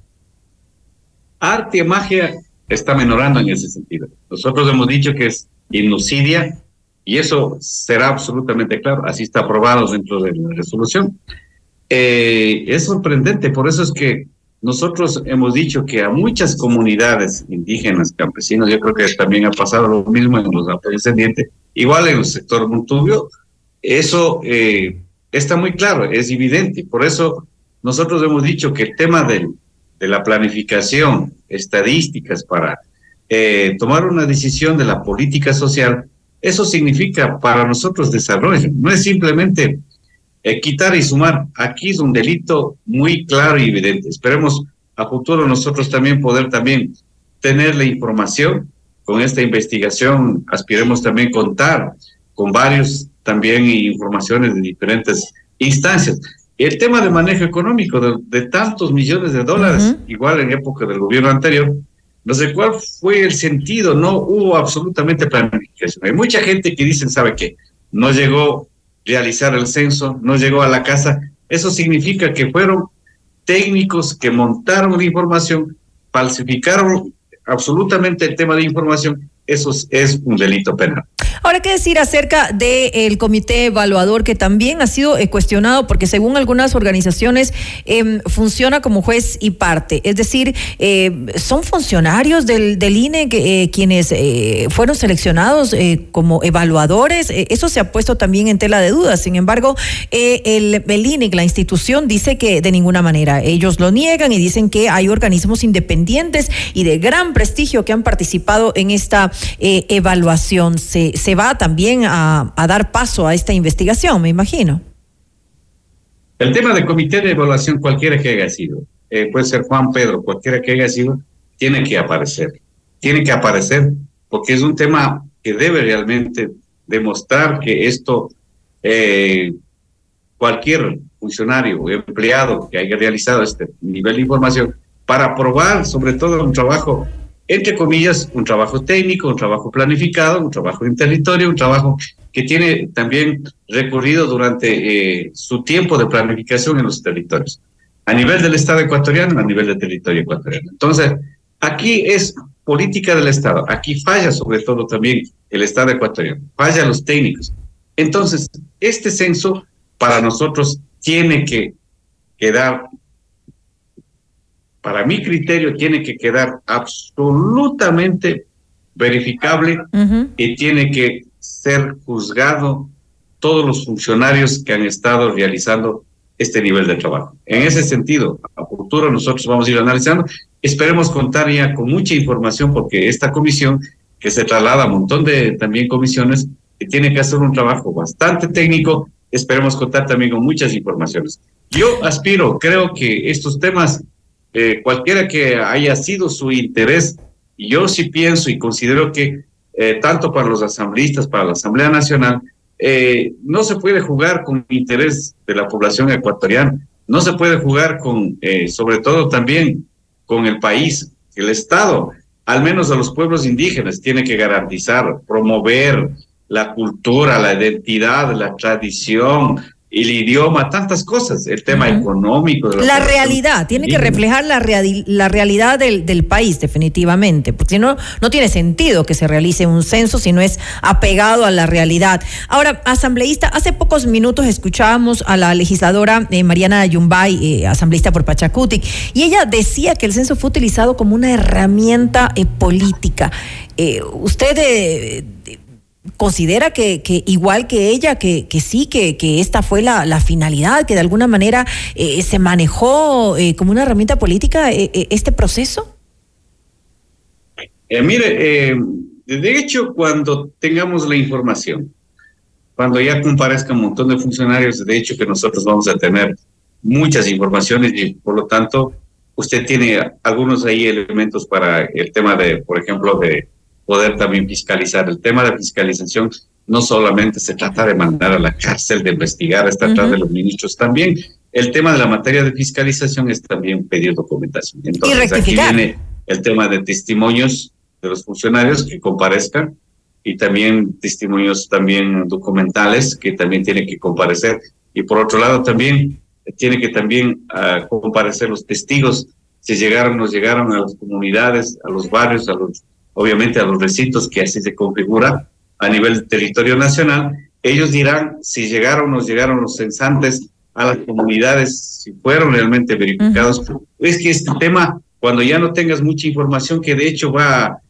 Arte magia está menorando en ese sentido. Nosotros hemos dicho que es inocidia y eso será absolutamente claro. Así está aprobado dentro de la resolución. Eh, es sorprendente, por eso es que nosotros hemos dicho que a muchas comunidades indígenas, campesinos, yo creo que también ha pasado lo mismo en los descendientes, igual en el sector montubio, eso eh, está muy claro, es evidente. Por eso nosotros hemos dicho que el tema de la planificación, estadísticas para eh, tomar una decisión de la política social, eso significa para nosotros desarrollo, no es simplemente eh, quitar y sumar. Aquí es un delito muy claro y evidente. Esperemos a futuro nosotros también poder también tener la información con esta investigación, aspiremos también contar con varios también informaciones de diferentes instancias. El tema de manejo económico de, tantos millones de dólares, igual en época del gobierno anterior, no sé cuál fue el sentido, no hubo absolutamente planificación. Hay mucha gente que dice, ¿sabe qué? No llegó a realizar el censo, no llegó a la casa. Eso significa que fueron técnicos que montaron la información, falsificaron absolutamente el tema de información. Eso es un delito penal. Ahora, ¿qué decir acerca del comité evaluador que también ha sido eh, cuestionado porque según algunas organizaciones em, funciona como juez y parte? Es decir, eh, ¿son funcionarios del, del INE eh, quienes fueron seleccionados como evaluadores? eso se ha puesto también en tela de dudas. Sin embargo, el, el INE, la institución, dice que de ninguna manera. Ellos lo niegan y dicen que hay organismos independientes y de gran prestigio que han participado en esta evaluación. Va también a, dar paso a esta investigación, me imagino. El tema del comité de evaluación, cualquiera que haya sido, eh, puede ser Juan Pedro, cualquiera que haya sido, tiene que aparecer. Tiene que aparecer porque es un tema que debe realmente demostrar que esto, eh, cualquier funcionario o empleado que haya realizado este nivel de información, para probar sobre todo un trabajo entre comillas, un trabajo técnico, un trabajo planificado, un trabajo en territorio, un trabajo que tiene también recorrido durante eh, su tiempo de planificación en los territorios, a nivel del Estado ecuatoriano, a nivel del territorio ecuatoriano. Entonces, aquí es política del Estado, aquí falla sobre todo también el Estado ecuatoriano, falla los técnicos. Entonces, este censo para nosotros tiene que quedar para mi criterio, tiene que quedar absolutamente verificable y tiene que ser juzgado todos los funcionarios que han estado realizando este nivel de trabajo. En ese sentido, a futuro nosotros vamos a ir analizando. Esperemos contar ya con mucha información porque esta comisión, que se traslada a un montón de también comisiones, que tiene que hacer un trabajo bastante técnico, esperemos contar también con muchas informaciones. Yo aspiro, creo que estos temas eh, cualquiera que haya sido su interés, yo sí pienso y considero que eh, tanto para los asambleístas, para la Asamblea Nacional, eh, no se puede jugar con interés de la población ecuatoriana, no se puede jugar con, sobre todo también con el país, el Estado, al menos a los pueblos indígenas, tiene que garantizar, promover la cultura, la identidad, la tradición, el idioma, tantas cosas, el tema económico. la, realidad, tiene que reflejar la, la realidad del, del, país, definitivamente, porque si no, no tiene sentido que se realice un censo si no es apegado a la realidad. Ahora, asambleísta, hace pocos minutos escuchábamos a la legisladora eh, Mariana Yumbay, eh, asambleísta por Pachacutic, y ella decía que el censo fue utilizado como una herramienta eh, política. ¿Usted considera que, que, igual que ella, que, que sí, que, que esta fue la, la, finalidad, que de alguna manera eh, se manejó eh, como una herramienta política eh, este proceso? mire, de hecho, cuando tengamos la información, cuando ya comparezca un montón de funcionarios, de hecho que nosotros vamos a tener muchas informaciones y por lo tanto usted tiene algunos ahí elementos para el tema de, por ejemplo, de poder también fiscalizar. El tema de fiscalización no solamente se trata de mandar a la cárcel, de investigar, es tratar de los ministros, también el tema de la materia de fiscalización es también pedir documentación. Entonces, aquí viene el tema de testimonios de los funcionarios que comparezcan y también testimonios también documentales que también tienen que comparecer. Y por otro lado también tiene que también ah, comparecer los testigos si llegaron, nos llegaron a las comunidades, a los barrios, a los obviamente a los recintos que así se configura a nivel del territorio nacional, ellos dirán si llegaron o no llegaron los censantes a las comunidades, si fueron realmente verificados. Es que este tema, cuando ya no tengas mucha información, que de hecho va,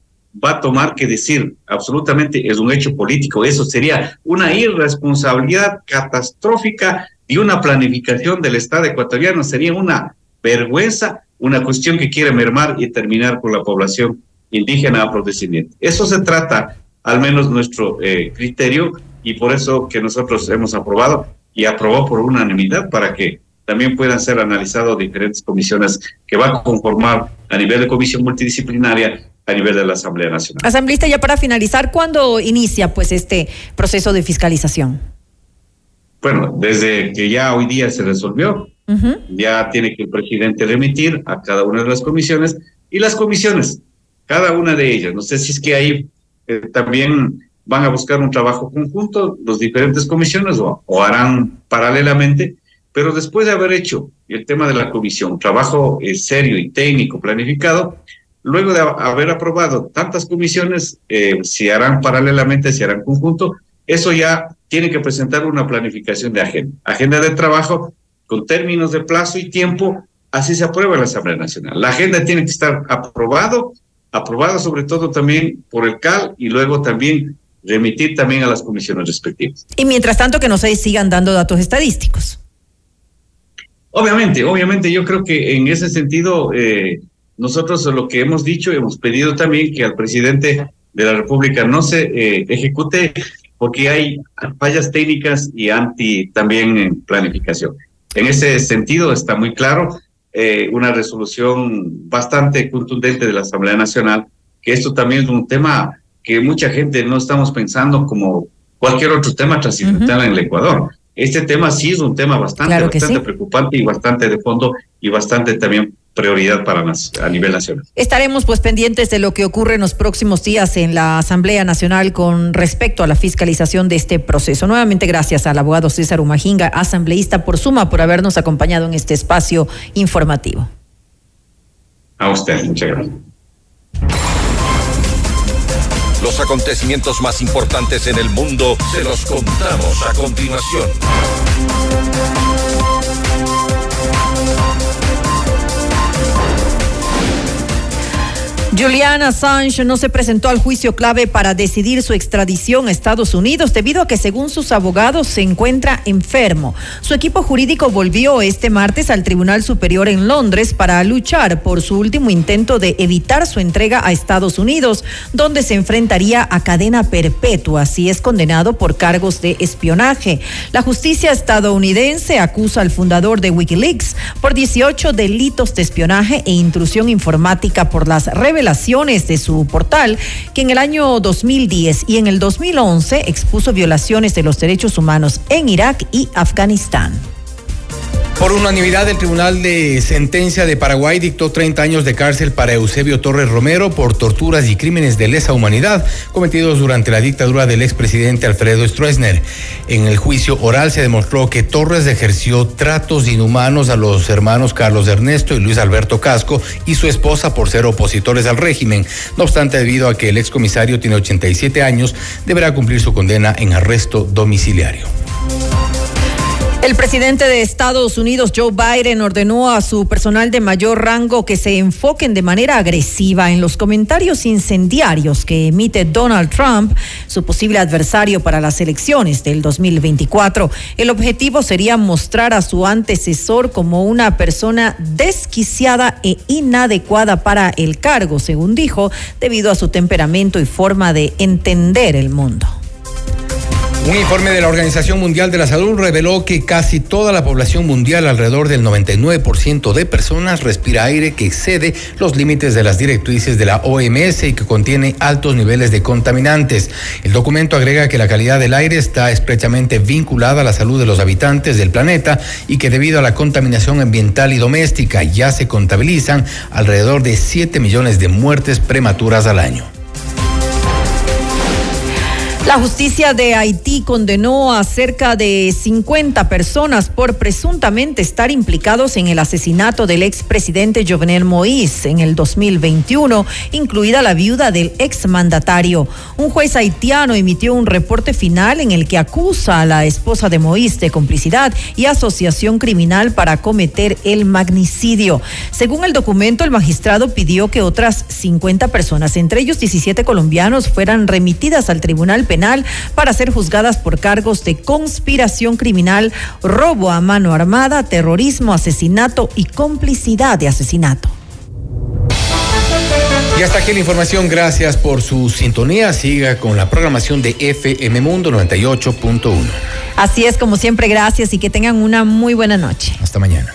va a tomar que decir, absolutamente es un hecho político, eso sería una irresponsabilidad catastrófica y una planificación del Estado ecuatoriano, sería una vergüenza, una cuestión que quiere mermar y terminar con la población indígena afrodescendiente. Eso se trata, al menos nuestro eh, criterio, y por eso que nosotros hemos aprobado y aprobó por unanimidad para que también puedan ser analizados diferentes comisiones que van a conformar a nivel de comisión multidisciplinaria a nivel de la Asamblea Nacional. Asambleísta, ya para finalizar, ¿cuándo inicia pues este proceso de fiscalización? Bueno, desde que ya hoy día se resolvió, ya tiene que el presidente remitir a cada una de las comisiones y las comisiones cada una de ellas. No sé si es que ahí eh, también van a buscar un trabajo conjunto, los diferentes comisiones, o, harán paralelamente, pero después de haber hecho el tema de la comisión, un trabajo eh, serio y técnico planificado, luego de haber aprobado tantas comisiones, eh, si harán paralelamente, si harán conjunto, eso ya tiene que presentar una planificación de agenda, agenda de trabajo con términos de plazo y tiempo, así se aprueba en la Asamblea Nacional. La agenda tiene que estar aprobado, aprobada sobre todo también por el CAL y luego también remitir también a las comisiones respectivas. Y mientras tanto que no se sigan dando datos estadísticos. Obviamente, obviamente yo creo que en ese sentido eh, nosotros lo que hemos dicho, hemos pedido también que al presidente de la República no se eh, ejecute porque hay fallas técnicas y anti también en planificación. En ese sentido está muy claro eh, una resolución bastante contundente de la Asamblea Nacional, que esto también es un tema que mucha gente no estamos pensando como cualquier otro tema trascendental en el Ecuador. Este tema sí es un tema bastante, bastante preocupante y bastante de fondo y bastante también prioridad para a nivel nacional. Estaremos pues pendientes de lo que ocurre en los próximos días en la Asamblea Nacional con respecto a la fiscalización de este proceso. Nuevamente gracias al abogado César Umajinga, asambleísta por suma, por habernos acompañado en este espacio informativo. A usted, muchas gracias. Los acontecimientos más importantes en el mundo se los contamos a continuación. Julian Assange no se presentó al juicio clave para decidir su extradición a Estados Unidos debido a que según sus abogados se encuentra enfermo. Su equipo jurídico volvió este martes al Tribunal Superior en Londres para luchar por su último intento de evitar su entrega a Estados Unidos, donde se enfrentaría a cadena perpetua si es condenado por cargos de espionaje. La justicia estadounidense acusa al fundador de Wikileaks por 18 delitos de espionaje e intrusión informática por las revelaciones de su portal, que en el año 2010 y en el 2011 expuso violaciones de los derechos humanos en Irak y Afganistán. Por unanimidad, el Tribunal de Sentencia de Paraguay dictó 30 años de cárcel para Eusebio Torres Romero por torturas y crímenes de lesa humanidad cometidos durante la dictadura del expresidente Alfredo Stroessner. En el juicio oral se demostró que Torres ejerció tratos inhumanos a los hermanos Carlos Ernesto y Luis Alberto Casco y su esposa por ser opositores al régimen. No obstante, debido a que el excomisario tiene 87 años, deberá cumplir su condena en arresto domiciliario. El presidente de Estados Unidos, Joe Biden, ordenó a su personal de mayor rango que se enfoquen de manera agresiva en los comentarios incendiarios que emite Donald Trump, su posible adversario para las elecciones del 2024. El objetivo sería mostrar a su antecesor como una persona desquiciada e inadecuada para el cargo, según dijo, debido a su temperamento y forma de entender el mundo. Un informe de la Organización Mundial de la Salud reveló que casi toda la población mundial, alrededor del 99% de personas, respira aire que excede los límites de las directrices de la OMS y que contiene altos niveles de contaminantes. El documento agrega que la calidad del aire está estrechamente vinculada a la salud de los habitantes del planeta y que debido a la contaminación ambiental y doméstica ya se contabilizan alrededor de 7 millones de muertes prematuras al año. La justicia de Haití condenó a cerca de 50 personas por presuntamente estar implicados en el asesinato del expresidente Jovenel Moïse en el 2021, incluida la viuda del exmandatario. Un juez haitiano emitió un reporte final en el que acusa a la esposa de Moïse de complicidad y asociación criminal para cometer el magnicidio. Según el documento, el magistrado pidió que otras 50 personas, entre ellos 17 colombianos, fueran remitidas al Tribunal Penal para ser juzgadas por cargos de conspiración criminal, robo a mano armada, terrorismo, asesinato y complicidad de asesinato. Y hasta aquí la información. Gracias por su sintonía. Siga con la programación de FM Mundo 98.1. Así es, como siempre, gracias y que tengan una muy buena noche. Hasta mañana.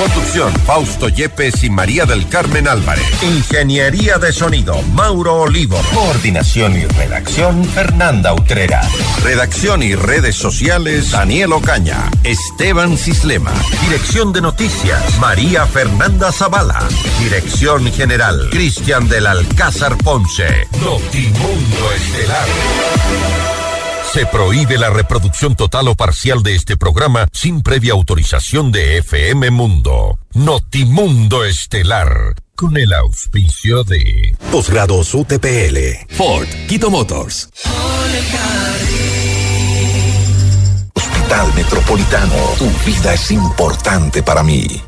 Conducción, Fausto Yepes y María del Carmen Álvarez. Ingeniería de sonido, Mauro Olivo. Coordinación y redacción, Fernanda Utrera. Redacción y redes sociales, Daniel Ocaña. Esteban Cislema. Dirección de noticias, María Fernanda Zavala. Dirección general, Cristian del Alcázar Ponce. Notimundo Estelar. Se prohíbe la reproducción total o parcial de este programa sin previa autorización de FM Mundo. Notimundo Estelar. Con el auspicio de Posgrados UTPL. Ford, Quito Motors. Hospital Metropolitano, tu vida es importante para mí.